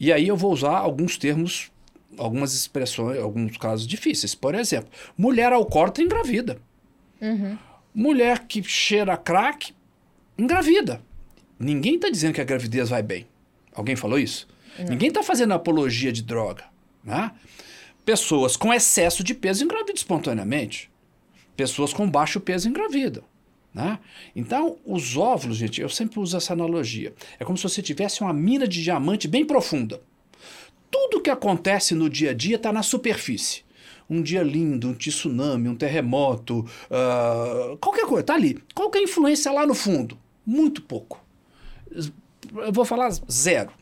E aí eu vou usar alguns termos, algumas expressões, alguns casos difíceis. Por exemplo, mulher alcoólatra engravida. Uhum. Mulher que cheira crack, engravida. Ninguém está dizendo que a gravidez vai bem. Alguém falou isso? Não. Ninguém está fazendo apologia de droga. Né? Pessoas com excesso de peso engravidam espontaneamente. Pessoas com baixo peso engravidam. Né? Então, os óvulos, gente, eu sempre uso essa analogia. É como se você tivesse uma mina de diamante bem profunda. Tudo que acontece no dia a dia está na superfície um dia lindo, um tsunami, um terremoto, uh, qualquer coisa, tá ali. Qual é a influência lá no fundo? Muito pouco. Eu vou falar zero.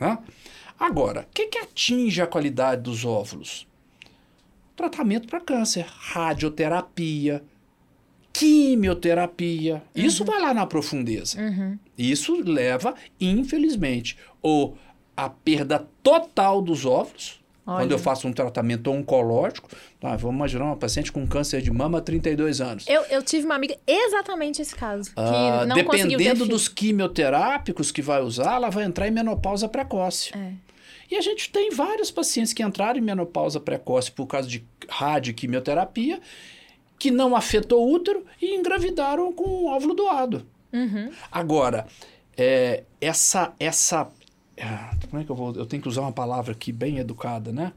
Né? Agora, o que, que atinge a qualidade dos óvulos? Tratamento para câncer, radioterapia, quimioterapia. Uhum. Isso vai lá na profundeza. Uhum. Isso leva, infelizmente, ou a perda total dos óvulos, Olha. Quando eu faço um tratamento oncológico, tá, vamos imaginar uma paciente com câncer de mama há 32 anos. Eu, eu tive uma amiga exatamente esse caso. Ah, dependendo dos quimioterápicos que vai usar, ela vai entrar em menopausa precoce. É. E a gente tem vários pacientes que entraram em menopausa precoce por causa de radioquimioterapia, que não afetou o útero e engravidaram com óvulo doado. Uhum. Agora, é, essa, essa ah, como é que eu vou. Eu tenho que usar uma palavra aqui bem educada, né?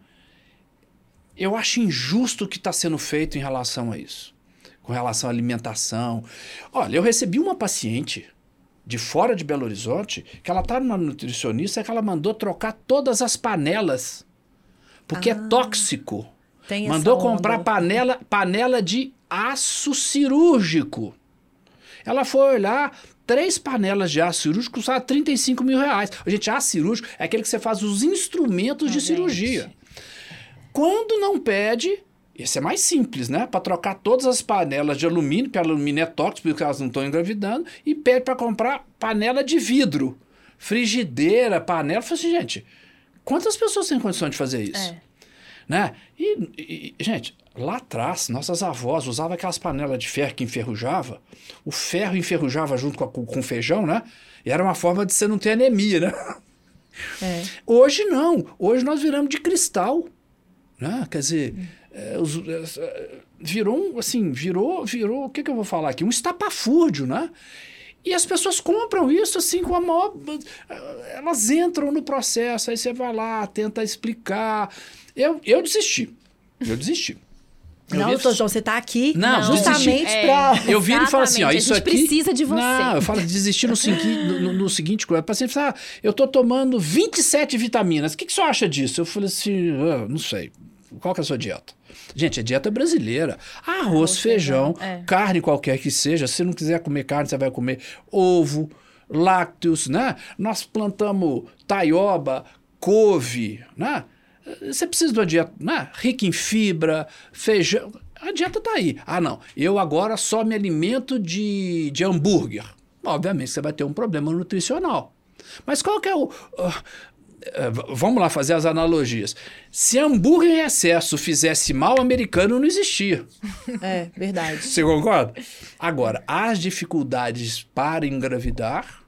Eu acho injusto o que está sendo feito em relação a isso. Com relação à alimentação. Olha, eu recebi uma paciente de fora de Belo Horizonte que ela está numa nutricionista que ela mandou trocar todas as panelas. Porque é ah, é tóxico. mandou comprar panela, panela de aço cirúrgico. Ela foi olhar, três panelas de aço cirúrgico custavam 35 mil reais. Gente, aço cirúrgico é aquele que você faz os instrumentos de cirurgia. Quando não pede, esse é mais simples, né? Para trocar todas as panelas de alumínio, porque alumínio é tóxico, porque elas não estão engravidando, e pede para comprar panela de vidro, frigideira, panela. Eu falei assim, gente, quantas pessoas têm condição de fazer isso? É. Né? E, e, gente, lá atrás, nossas avós usavam aquelas panelas de ferro que enferrujava. O ferro enferrujava junto com, a, com o feijão, né? E era uma forma de você não ter anemia, né? É. Hoje não. Hoje nós viramos de cristal. Né? Quer dizer, é, virou um, assim, virou, virou, o que, que eu vou falar aqui? Um estapafúrdio, né? E as pessoas compram isso assim com a maior. Elas entram no processo, aí você vai lá, tenta explicar. Eu, eu desisti. Eu desisti. Eu não, doutor João, você está aqui não, justamente é, para. Eu viro e falo assim: ó, isso aqui. precisa de você. Não, eu falo desistir no, no, no, no seguinte coisa. O paciente fala: ah, eu estou tomando 27 vitaminas. O que, que você acha disso? Eu falei assim: ah, não sei. Qual que é a sua dieta? Gente, é dieta brasileira. Arroz, Arroz feijão, feijão é. carne qualquer que seja. Se não quiser comer carne, você vai comer ovo, lácteos, né? Nós plantamos taioba, couve, né? Você precisa de uma dieta né? rica em fibra, feijão. A dieta está aí. Ah, não. Eu agora só me alimento de, de hambúrguer. Obviamente você vai ter um problema nutricional. Mas qual que é o. Uh, vamos lá fazer as analogias. Se hambúrguer em excesso fizesse mal, o americano não existia. É, verdade. Você concorda? Agora, as dificuldades para engravidar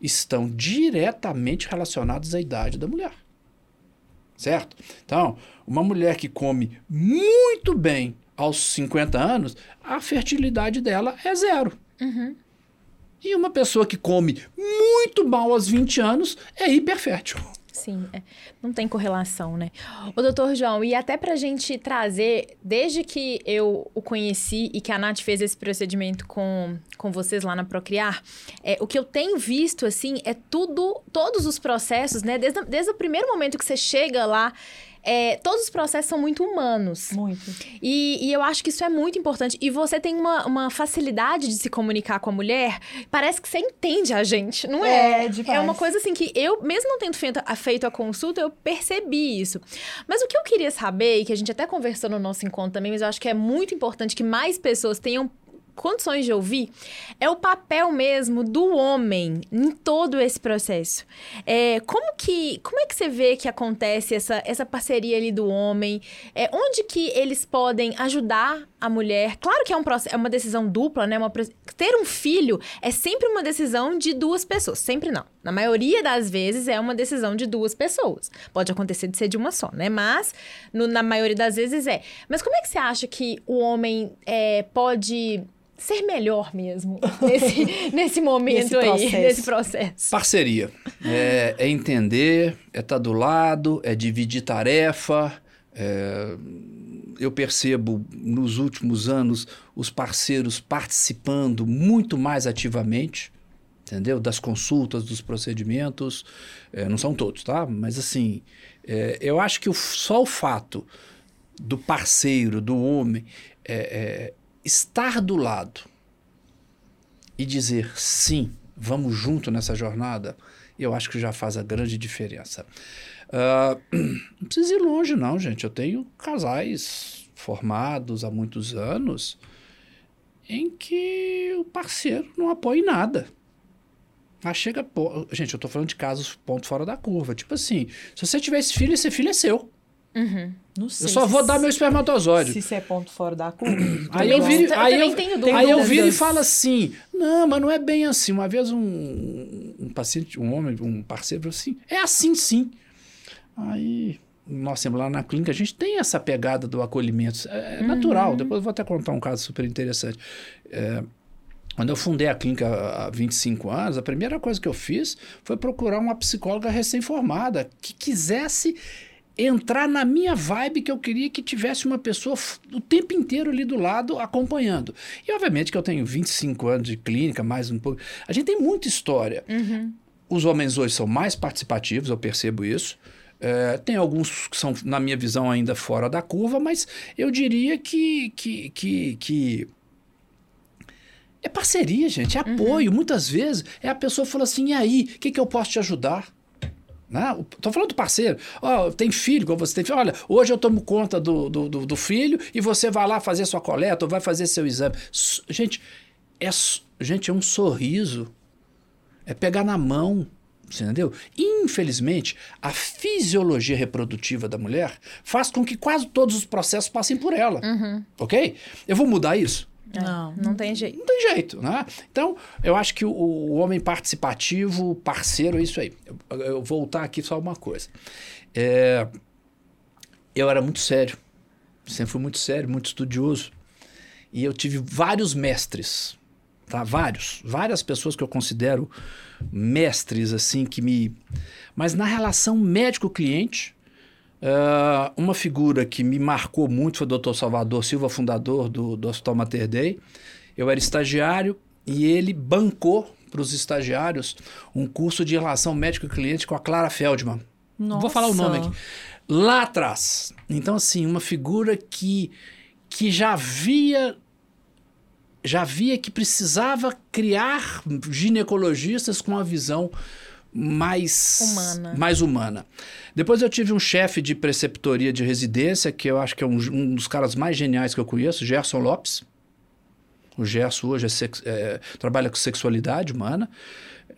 estão diretamente relacionadas à idade da mulher. Certo? Então, uma mulher que come muito bem aos 50 anos, a fertilidade dela é zero. Uhum. E uma pessoa que come muito mal aos 20 anos é hiperfértil. Sim, é. não tem correlação, né? O doutor João, e até pra gente trazer, desde que eu o conheci e que a Nath fez esse procedimento com, com vocês lá na Procriar, é, o que eu tenho visto, assim, é tudo, todos os processos, né? Desde, desde o primeiro momento que você chega lá, é, todos os processos são muito humanos. Muito. E, e, eu acho que isso é muito importante. E você tem uma, uma, facilidade de se comunicar com a mulher. Parece que você entende a gente, não é? É, é uma coisa assim que eu, mesmo não tendo feito a, feito a consulta, eu percebi isso. Mas o que eu queria saber, e que a gente até conversou no nosso encontro também, mas eu acho que é muito importante que mais pessoas tenham condições de ouvir, é o papel mesmo do homem em todo esse processo. É, como que como é que você vê que acontece essa, essa parceria ali do homem? É, onde que eles podem ajudar a mulher? Claro que é, um, é uma decisão dupla, né? Uma, ter um filho é sempre uma decisão de duas pessoas. Sempre não. Na maioria das vezes é uma decisão de duas pessoas. Pode acontecer de ser de uma só, né? Mas no, na maioria das vezes é. Mas como é que você acha que o homem é, pode ser melhor mesmo nesse, nesse momento aí, nesse processo. Parceria. É, é entender, é estar tá do lado, é dividir tarefa. É, eu percebo nos últimos anos os parceiros participando muito mais ativamente, entendeu? Das consultas, dos procedimentos. É, não são todos, tá? Mas assim, é, eu acho que o, só o fato do parceiro, do homem, é, é estar do lado e dizer sim, vamos junto nessa jornada, eu acho que já faz a grande diferença. Uh, não precisa ir longe, não, gente. Eu tenho casais formados há muitos anos em que o parceiro não apoia em nada. Mas chega. Gente, eu estou falando de casos ponto fora da curva. Tipo assim, se você tiver esse filho, esse filho é seu. Uhum. Não sei. Eu só vou dar meu espermatozoide. Se isso é ponto fora da curva. aí eu viro, aí eu, eu aí eu viro e falo assim: não, mas não é bem assim. Uma vez um, um paciente, um homem, um parceiro falou assim: é assim sim. Aí nós temos lá na clínica, a gente tem essa pegada do acolhimento. É, é natural. Uhum. Depois eu vou até contar um caso super interessante. É, quando eu fundei a clínica há 25 anos, a primeira coisa que eu fiz foi procurar uma psicóloga recém-formada que quisesse entrar na minha vibe que eu queria que tivesse uma pessoa o tempo inteiro ali do lado acompanhando. E obviamente que eu tenho 25 anos de clínica, mais um pouco. A gente tem muita história. Uhum. Os homens hoje são mais participativos, eu percebo isso. É, tem alguns que são, na minha visão, ainda fora da curva, mas eu diria que, que, que, que é parceria, gente, é uhum. apoio. Uhum. Muitas vezes é a pessoa fala assim: e aí, o que, que eu posso te ajudar? Né? Tô falando do parceiro. Oh, tem filho, como você tem filho. Olha, hoje eu tomo conta do, do, do, do filho e você vai lá fazer sua coleta ou vai fazer seu exame. Gente, é, gente, é um sorriso. É pegar na mão. Você entendeu? Infelizmente, a fisiologia reprodutiva da mulher faz com que quase todos os processos passem por ela. Uhum. Ok? Eu vou mudar isso? É, não, não tem jeito. Não tem jeito, né? Então, eu acho que o, o homem participativo, parceiro, é isso aí. Eu, eu voltar aqui só uma coisa. É, eu era muito sério, sempre fui muito sério, muito estudioso. E eu tive vários mestres, tá? Vários, várias pessoas que eu considero mestres, assim, que me... Mas na relação médico-cliente, Uh, uma figura que me marcou muito foi o Dr. Salvador Silva, fundador do, do Hospital Mater Dei. Eu era estagiário e ele bancou para os estagiários um curso de relação médico-cliente com a Clara Feldman. Nossa. Vou falar o nome aqui. Lá atrás. Então, assim, uma figura que, que já via já via que precisava criar ginecologistas com uma visão mais humana. mais humana. Depois eu tive um chefe de preceptoria de residência, que eu acho que é um, um, dos caras mais geniais que eu conheço, Gerson Lopes. O Gerson hoje é sex, é, trabalha com sexualidade humana,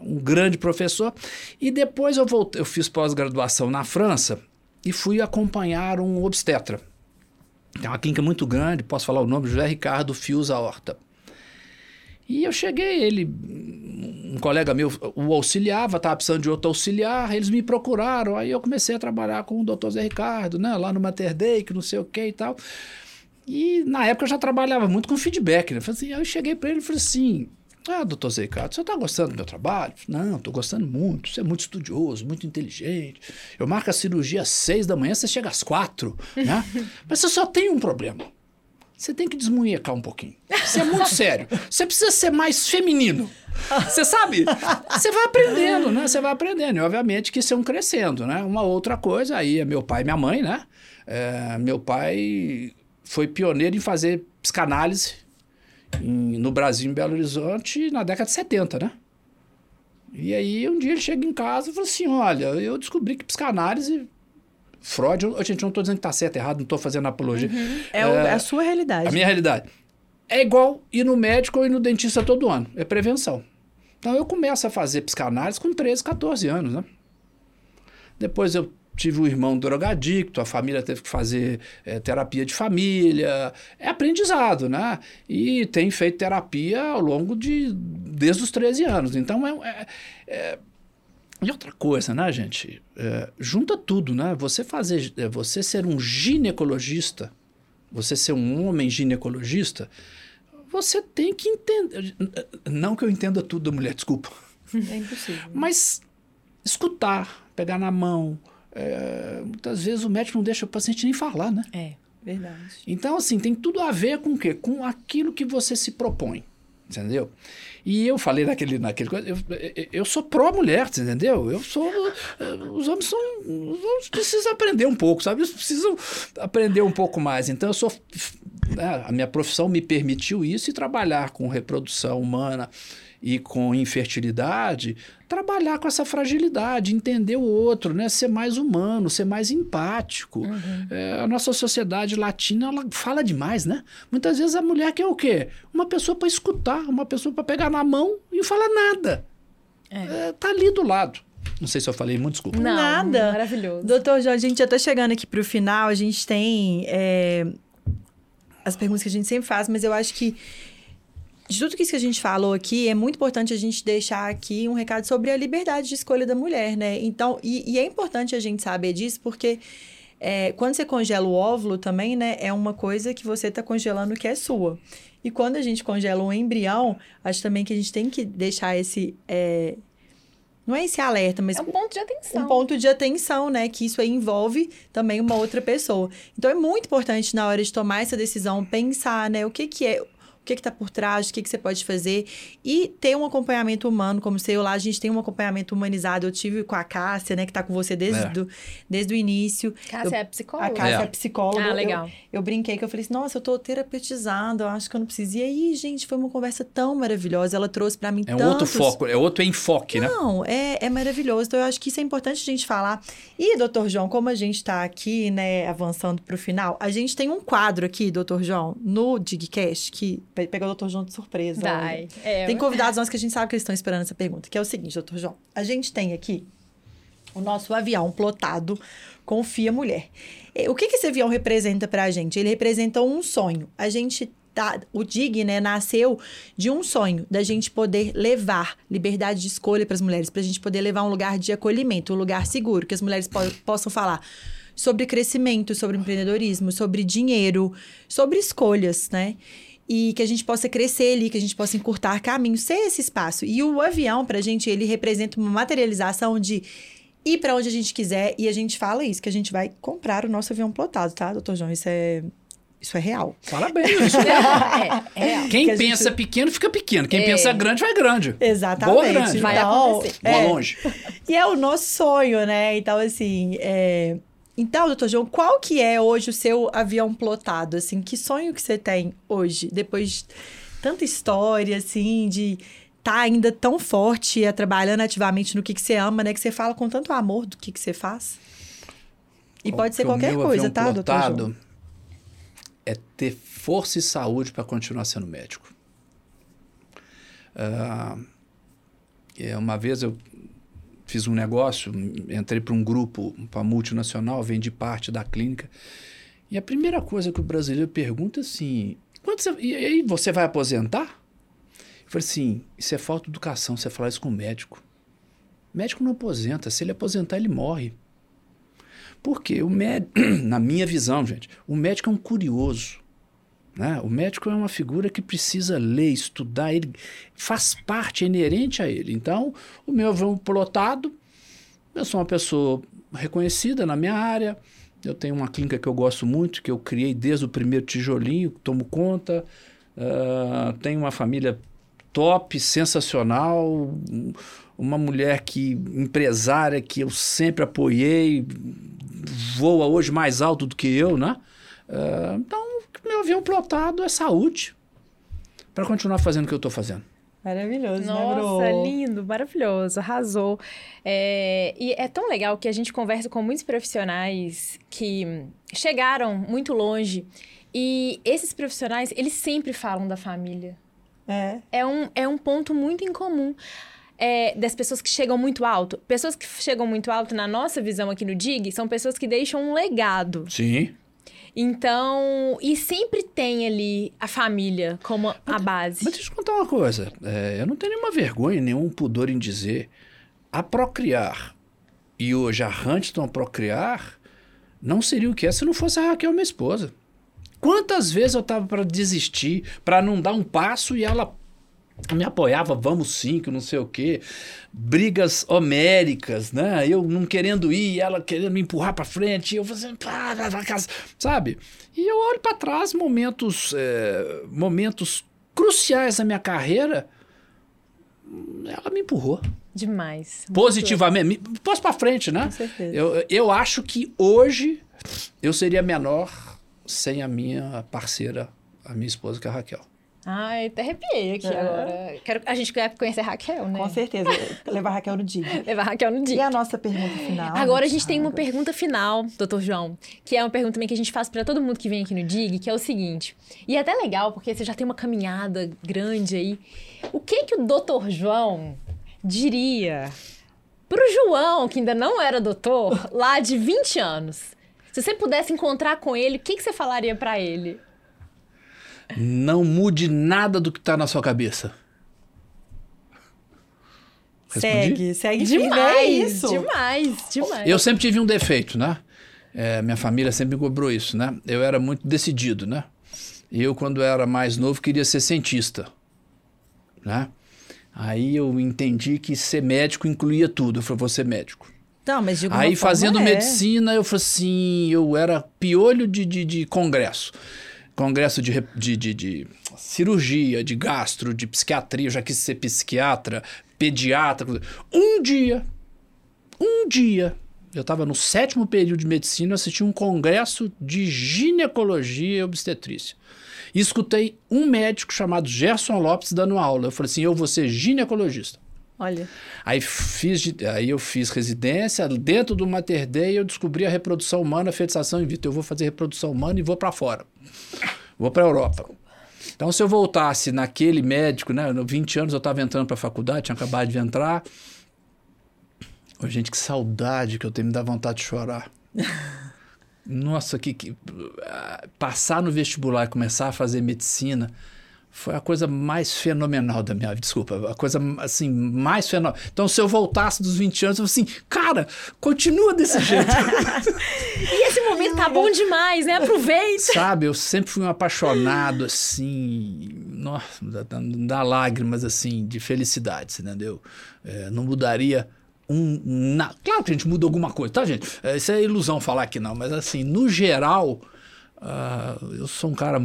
um grande professor. E depois eu voltei, eu fiz pós-graduação na França e fui acompanhar um obstetra. É uma clínica muito grande, posso falar o nome, José Ricardo Fios Horta. E eu cheguei, ele, colega meu o auxiliava, estava precisando de outro auxiliar, eles me procuraram, aí eu comecei a trabalhar com o doutor Zé Ricardo, né, lá no Mater Dei, que não sei o que e tal. E na época eu já trabalhava muito com feedback, né? Assim, aí eu cheguei para ele e falei assim, Ah, doutor Zeicato, você está gostando do meu trabalho? Não, estou gostando muito. Você é muito estudioso, muito inteligente. Eu marco a cirurgia às seis da manhã, você chega às quatro, né? Mas você só tem um problema. Você tem que desmunhecar um pouquinho. Isso é muito sério. Você precisa ser mais feminino. Você sabe? Você vai aprendendo, né? Você vai aprendendo. E, obviamente, que um crescendo, né? Uma outra coisa, aí é meu pai e minha mãe, né? É, meu pai foi pioneiro em fazer psicanálise em, no Brasil, em Belo Horizonte, na década de 70, né? E aí, um dia ele chega em casa e fala assim: Olha, eu descobri que psicanálise. Freud, eu, gente, não estou dizendo que está certo, errado, não estou fazendo apologia. Uhum. É, o, é, a sua realidade. A minha realidade. É igual ir no médico ou ir no dentista todo ano. É prevenção. Então eu começo a fazer psicanálise com 13, 14 anos, né? Depois eu tive um irmão drogadicto, a família teve que fazer é, terapia de família. É aprendizado, né? E tem feito terapia ao longo de. desde os 13 anos. Então é, é, é e outra coisa, né, gente? É, junta tudo, né? Você fazer, é, você ser um ginecologista, você ser um homem ginecologista, você tem que entender. Não que eu entenda tudo da mulher, desculpa. É impossível. Mas escutar, pegar na mão, é, muitas vezes o médico não deixa o paciente nem falar, né? É, verdade. Então, assim, tem tudo a ver com o quê? Com aquilo que você se propõe, entendeu? E eu falei naquele, naquele coisa, eu, eu sou pró-mulher, entendeu? Eu sou. Os homens são. Os homens precisam aprender um pouco, sabe? Eles precisam aprender um pouco mais. Então, eu sou. Né, a minha profissão me permitiu isso e trabalhar com reprodução humana e com infertilidade, trabalhar com essa fragilidade, entender o outro, né? ser mais humano, ser mais empático. Uhum. É, a nossa sociedade latina ela fala demais, né? Muitas vezes a mulher quer o quê? Uma pessoa para escutar, uma pessoa para pegar na mão e falar nada. É. É, tá ali do lado. Não sei se eu falei muito, desculpa. Não, Nada. Maravilhoso. Doutor Jorge, a gente já está chegando aqui para o final. A gente tem é, as perguntas que a gente sempre faz, mas eu acho que de tudo que a gente falou aqui, é muito importante a gente deixar aqui um recado sobre a liberdade de escolha da mulher, né? Então, e, e é importante a gente saber disso porque é, quando você congela o óvulo também, né, é uma coisa que você está congelando que é sua. E quando a gente congela um embrião, acho também que a gente tem que deixar esse. É, não é esse alerta, mas. É um ponto de atenção. Um ponto de atenção, né? Que isso aí envolve também uma outra pessoa. Então é muito importante na hora de tomar essa decisão pensar, né? O que, que é o que está por trás, o que, que você pode fazer. E ter um acompanhamento humano, como sei lá, a gente tem um acompanhamento humanizado. Eu tive com a Cássia, né, que está com você desde, é. do, desde o início. Cássia eu, é psicóloga? A Cássia é, é psicóloga. Ah, legal. Eu, eu, brinquei que eu falei assim, nossa, eu tô terapeutizando, eu acho que eu não preciso. E aí, gente, foi uma conversa tão maravilhosa. Ela trouxe para mim É um tantos... outro foco, é outro enfoque, não, né? Não, é, é maravilhoso. Então, eu acho que isso é importante a gente falar. E, doutor João, como a gente está aqui, né, avançando para o final, a gente tem um quadro aqui, doutor João, no Digcast, que pegar o doutor João de surpresa. Vai. É, tem convidados nossos que a gente sabe que eles estão esperando essa pergunta, que é o seguinte, doutor João. A gente tem aqui o nosso avião plotado com Fia Mulher. O que, que esse avião representa para a gente? Ele representa um sonho. A gente tá, o DIG, né, nasceu de um sonho, da gente poder levar liberdade de escolha para as mulheres, para a gente poder levar um lugar de acolhimento, um lugar seguro, que as mulheres po possam falar sobre crescimento, sobre empreendedorismo, sobre dinheiro, sobre escolhas, né? E que a gente possa crescer ali, que a gente possa encurtar caminhos, ser esse espaço. E o avião, para a gente, ele representa uma materialização de ir para onde a gente quiser e a gente fala isso, que a gente vai comprar o nosso avião plotado, tá, doutor João? Isso é. Isso é real. Parabéns. Isso é, é, é. Quem que pensa gente... pequeno fica pequeno. Quem é. pensa grande vai grande. Exatamente. Boa grande. Vai então, acontecer. Boa é. longe. E é o nosso sonho, né? Então, assim, é, então, doutor João, qual que é hoje o seu avião plotado? Assim, que sonho que você tem hoje, depois de tanta história, assim, de estar tá ainda tão forte, é, trabalhando ativamente no que, que você ama, né? Que você fala com tanto amor do que, que você faz. E pode ser qualquer coisa, tá, doutor João? É ter força e saúde para continuar sendo médico. Uh, uma vez eu fiz um negócio, entrei para um grupo, para multinacional, vendi parte da clínica. E a primeira coisa que o brasileiro pergunta é assim: você, e aí você vai aposentar? Eu falei assim: isso é falta de educação, você falar isso com o médico. O médico não aposenta, se ele aposentar, ele morre. Porque o médico, na minha visão, gente, o médico é um curioso. Né? O médico é uma figura que precisa ler, estudar, ele faz parte, é inerente a ele. Então, o meu avião plotado, eu sou uma pessoa reconhecida na minha área, eu tenho uma clínica que eu gosto muito, que eu criei desde o primeiro tijolinho, tomo conta, uh, tenho uma família top, sensacional, uma mulher que empresária que eu sempre apoiei, voa hoje mais alto do que eu, né? Uh, então, meu avião plotado é saúde para continuar fazendo o que eu estou fazendo. Maravilhoso, Nossa, né, lindo, maravilhoso, arrasou. É, e é tão legal que a gente conversa com muitos profissionais que chegaram muito longe e esses profissionais, eles sempre falam da família. É. É um, é um ponto muito incomum. É, das pessoas que chegam muito alto. Pessoas que chegam muito alto, na nossa visão aqui no DIG, são pessoas que deixam um legado. Sim. Então, e sempre tem ali a família como a base. Mas deixa eu contar uma coisa. É, eu não tenho nenhuma vergonha, nenhum pudor em dizer. A procriar e hoje a Huntington procriar não seria o que é se não fosse a Raquel, minha esposa. Quantas vezes eu tava para desistir, para não dar um passo e ela me apoiava, vamos sim, que não sei o quê. Brigas homéricas, né? Eu não querendo ir, ela querendo me empurrar para frente, eu fazendo, sabe? E eu olho para trás momentos, é, momentos cruciais da minha carreira, ela me empurrou. Demais. Positivamente. Posso para frente, né? Com certeza. Eu, eu acho que hoje eu seria menor sem a minha parceira, a minha esposa, que é a Raquel. Ai, até arrepiei aqui É. agora. Quero, a gente quer conhecer a Raquel, né? Com certeza. Levar a Raquel no dia. Levar a Raquel no E dia. a nossa pergunta final? Agora a gente tem uma Thiago? pergunta final, doutor João, que é uma pergunta também que a gente faz pra todo mundo que vem aqui no DIG, que é o seguinte. E é até legal, porque você já tem uma caminhada grande aí. O que que o doutor João diria pro João, que ainda não era doutor, lá de 20 anos? Se você pudesse encontrar com ele, o que, que você falaria pra ele? Não mude nada do que está na sua cabeça. Respondi? Segue, segue é Demais, isso. demais, demais. Eu sempre tive um defeito, né? É, minha família sempre me cobrou isso, né? Eu era muito decidido, né? E eu, quando era mais novo, queria ser cientista, né? Aí eu entendi que ser médico incluía tudo. Eu falei, vou ser médico. Não, mas de Aí, forma fazendo é. medicina, eu falei assim, eu era piolho de, de, de congresso. Congresso de, de, de, de cirurgia, de gastro, de psiquiatria, eu já quis ser psiquiatra, pediatra. Um dia, um dia, eu estava no sétimo período de medicina, assisti um congresso de ginecologia e obstetrícia. E escutei um médico chamado Gerson Lopes dando aula. Eu falei assim, eu vou ser ginecologista. Olha, Aí, fiz aí eu fiz residência, dentro do Mater Dei eu descobri a reprodução humana, a fetização in vitro. Eu vou fazer reprodução humana e vou para fora. Vou para a Europa. Então, se eu voltasse naquele médico, né, no 20 anos eu estava entrando para a faculdade, tinha acabado de entrar. Ô, gente, que saudade que eu tenho, me dá vontade de chorar. Nossa, que, que ah, passar no vestibular e começar a fazer medicina foi a coisa mais fenomenal da minha vida. Desculpa, a coisa assim, mais fenomenal. Então, se eu voltasse dos 20 anos, eu assim, cara, continua desse jeito. E esse momento tá bom demais, né? Aproveita. Sabe, eu sempre fui um apaixonado, assim, nossa, dá, lágrimas, assim, de felicidade, entendeu? É, não mudaria um... Na... Claro que a gente muda alguma coisa, tá, gente? É, isso é ilusão falar que não, mas assim, no geral, ah, eu sou um cara...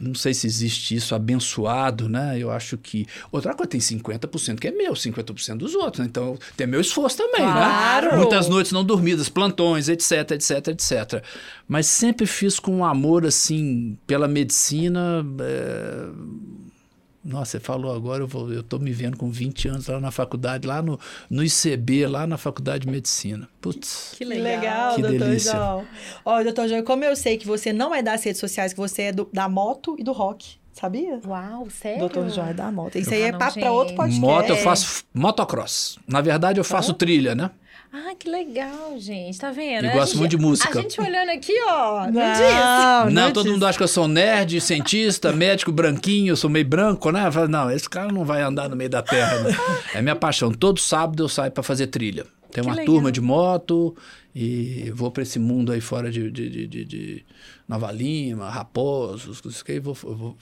Não sei se existe isso, abençoado, né? Eu acho que. Outra coisa, tem 50% que é meu, 50% dos outros. né? Então, tem meu esforço também, Claro! né? Muitas noites não dormidas, plantões, etc, etc, etc. Mas sempre fiz com um amor, assim, pela medicina. é, Nossa, você falou agora, eu, vou, eu tô me vendo com 20 anos lá na faculdade, lá no, no ICB, lá na faculdade de medicina. Putz. Que que legal, Que doutor delícia. João. Ó, doutor João, como eu sei que você não é das redes sociais, que você é do- da moto e do rock, sabia? Uau, sério? Doutor João é da moto. Isso Ah, aí é papo pra outro podcast. Moto, eu faço motocross. Na verdade, eu faço trilha, né? Ah, que legal, gente. Tá vendo? E A gosto gente- muito de música. A gente olhando aqui, ó. Não, Não, diz. não, Não, todo disse. mundo acha que eu sou nerd, cientista, médico branquinho, eu sou meio branco, né? Fala, Não, esse cara não vai andar no meio da terra. Né? É minha paixão. Todo sábado eu saio para fazer trilha. Tenho Que uma legal. turma de moto e vou para esse mundo aí fora de, de, de, de- de Nova Lima, Raposos, não sei o que, vou, vou,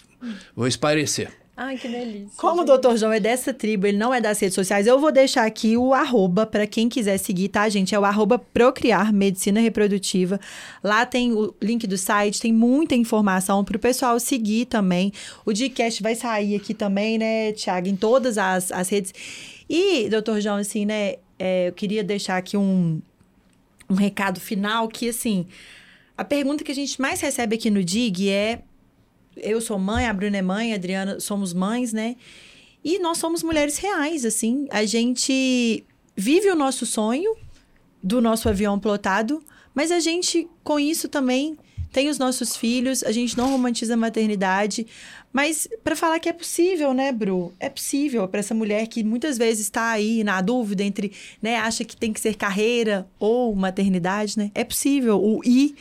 vou esparecer. Ai, que delícia. Como o gente. Dr. João é dessa tribo, ele não é das redes sociais, eu vou deixar aqui o arroba para quem quiser seguir, tá, gente? É o arroba Procriar Medicina Reprodutiva. Lá tem o link do site, tem muita informação para o pessoal seguir também. O Dcast vai sair aqui também, né, Tiago, em todas as, as redes. E, Dr. João, assim, né, é, eu queria deixar aqui um, um recado final que, assim, a pergunta que a gente mais recebe aqui no DIG é eu sou mãe, a Bruna é mãe, a Adriana somos mães, né? E nós somos mulheres reais, assim. A gente vive o nosso sonho do nosso avião plotado, mas a gente, com isso também, tem os nossos filhos, a gente não romantiza a maternidade. Mas para falar que é possível, né, Bru? É possível para essa mulher que muitas vezes está aí na dúvida entre, né, acha que tem que ser carreira ou maternidade, né? É possível. O I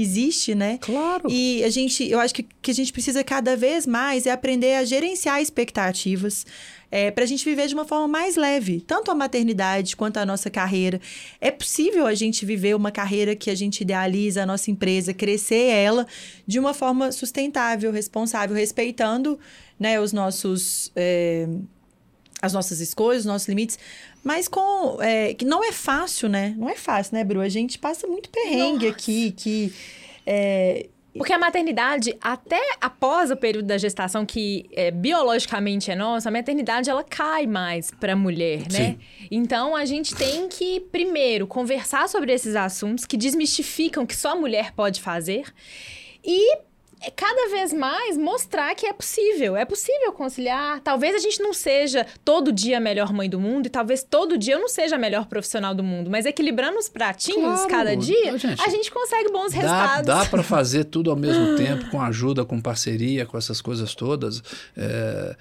existe, né? Claro. E a gente, eu acho que, que a gente precisa cada vez mais é aprender a gerenciar expectativas. É, para a gente viver de uma forma mais leve, tanto a maternidade quanto a nossa carreira. É possível a gente viver uma carreira que a gente idealiza, a nossa empresa, crescer ela de uma forma sustentável, responsável, respeitando né, os nossos. é, as nossas escolhas, os nossos limites, mas com. é, que não é fácil, né? Não é fácil, né, Bru? A gente passa muito perrengue Nossa. aqui, que. é, Porque a maternidade, até após o período da gestação, que é, biologicamente é nosso, a maternidade ela cai mais para a mulher, né? Sim. Então a gente tem que, primeiro, conversar sobre esses assuntos que desmistificam que só a mulher pode fazer e é, cada vez mais mostrar que é possível. É possível conciliar. Talvez a gente não seja todo dia a melhor mãe do mundo e talvez todo dia eu não seja a melhor profissional do mundo, mas equilibrando os pratinhos Claro. cada dia, Gente, a gente consegue bons Dá, resultados. dá para fazer tudo ao mesmo tempo, com ajuda, com parceria, com essas coisas todas. É,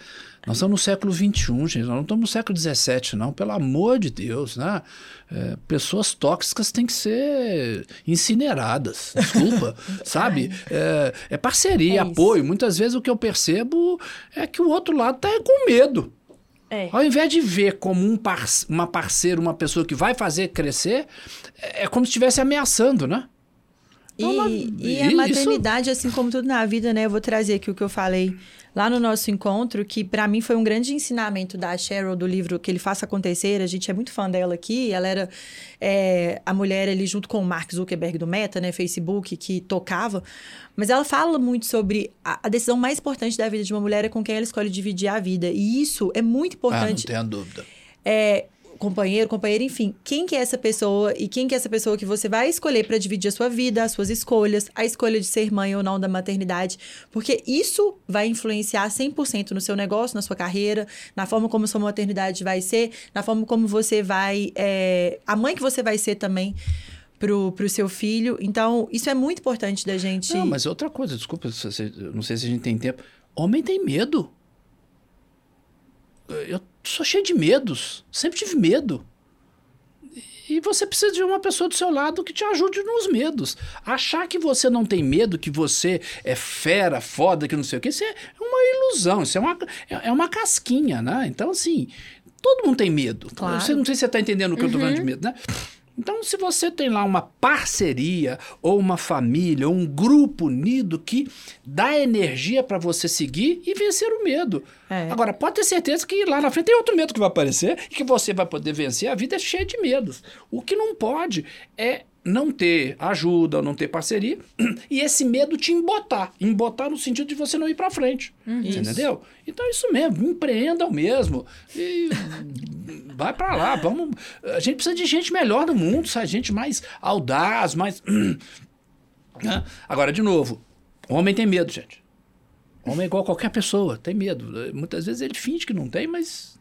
nós estamos no século XXI, gente, nós não estamos no século XVII, não, pelo amor de Deus, né? É, pessoas tóxicas têm que ser incineradas, desculpa, sabe? É, é parceria, É apoio. Muitas vezes o que eu percebo é que o outro lado está com medo. É. Ao invés de ver como um par uma parceira, uma pessoa que vai fazer crescer, é é como se estivesse ameaçando, né? E, e a isso- maternidade, assim como tudo na vida, né? Eu vou trazer aqui o que eu falei lá no nosso encontro, que para mim foi um grande ensinamento da Cheryl, do livro Que Ele Faça Acontecer. A gente é muito fã dela aqui. Ela era é, a mulher ali junto com o Mark Zuckerberg do Meta, né? Facebook, que tocava. Mas ela fala muito sobre a, a decisão mais importante da vida de uma mulher é com quem ela escolhe dividir a vida. E isso é muito Ah, não importante tenha dúvida. é, companheiro, companheira, enfim, quem que é essa pessoa e quem que é essa pessoa que você vai escolher para dividir a sua vida, as suas escolhas, a escolha de ser mãe ou não da maternidade, porque isso vai influenciar 100% no seu negócio, na sua carreira, na forma como sua maternidade vai ser, na forma como você vai, é, a mãe que você vai ser também pro, pro seu filho. Então, isso é muito importante da gente. Não, mas outra coisa, desculpa, não sei se a gente tem tempo. Homem tem medo. Eu sou cheio de medos. Sempre tive medo. E você precisa de uma pessoa do seu lado que te ajude nos medos. Achar que você não tem medo, que você é fera, foda, que não sei o que, isso é uma ilusão, isso é uma, é é uma casquinha, né? Então, assim, todo mundo tem medo. Claro. Você não sei se você está entendendo o que eu tô falando de medo, né? Então, se você tem lá uma parceria, ou uma família, ou um grupo unido que dá energia para você seguir e vencer o medo. É. Agora, pode ter certeza que lá na frente tem outro medo que vai aparecer e que você vai poder vencer. A vida é cheia de medos. O que não pode é não ter ajuda, não ter parceria e esse medo te embotar. Embotar no sentido de você não ir para frente. Isso. entendeu? Então é isso mesmo, empreendam mesmo. E vai para lá, vamos. A gente precisa de gente melhor no mundo, sabe? gente mais audaz, mais. Né? Agora, de novo, homem tem medo, gente. Homem é igual a qualquer pessoa, tem medo. Muitas vezes ele finge que não tem, mas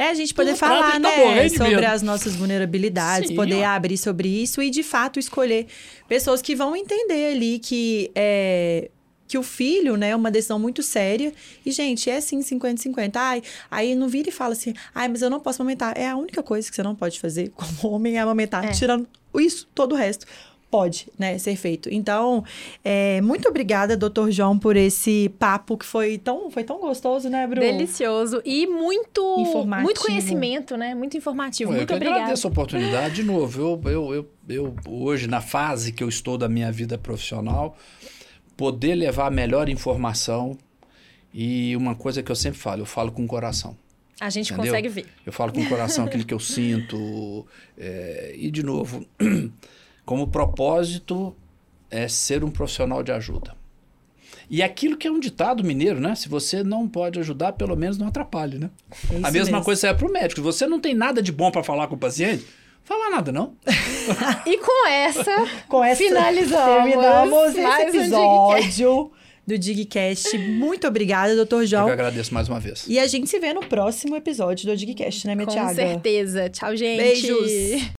É a gente poder trás falar, tá né, sobre as nossas vulnerabilidades, Sim, poder ó. abrir sobre isso e de fato escolher pessoas que vão entender ali que é que o filho, né, é uma decisão muito séria. E, gente, é sim 50-50. Ai, aí não vira e fala assim, ai, mas eu não posso amamentar. É a única coisa que você não pode fazer como homem é amamentar, É. tirando isso, todo o resto. Pode, né, ser feito. Então, é, muito obrigada, doutor João, por esse papo que foi tão, foi tão gostoso, né, Bruno? Delicioso e muito Informativo. muito conhecimento, né? Muito informativo. Pô, eu muito que obrigada. agradeço a oportunidade de novo. Eu, eu, eu, eu, hoje, na fase que eu estou da minha vida profissional, poder levar a melhor informação e uma coisa que eu sempre falo, eu falo com o coração. A gente Entendeu? consegue ver. Eu falo com o coração aquilo que eu sinto. é, e, de novo, como propósito é ser um profissional de ajuda. E aquilo que é um ditado mineiro, né? Se você não pode ajudar, pelo menos não atrapalhe, né? É isso a mesma mesmo. coisa serve para o médico. Se você não tem nada de bom para falar com o paciente, fala nada, não. E com essa, Com essa, Finalizamos terminamos mais esse um episódio do Digcast. Muito obrigada, doutor Eu João. que agradeço mais uma vez. E a gente se vê no próximo episódio do Digcast, né, minha com Tiaga? certeza. Tchau, gente. Beijos.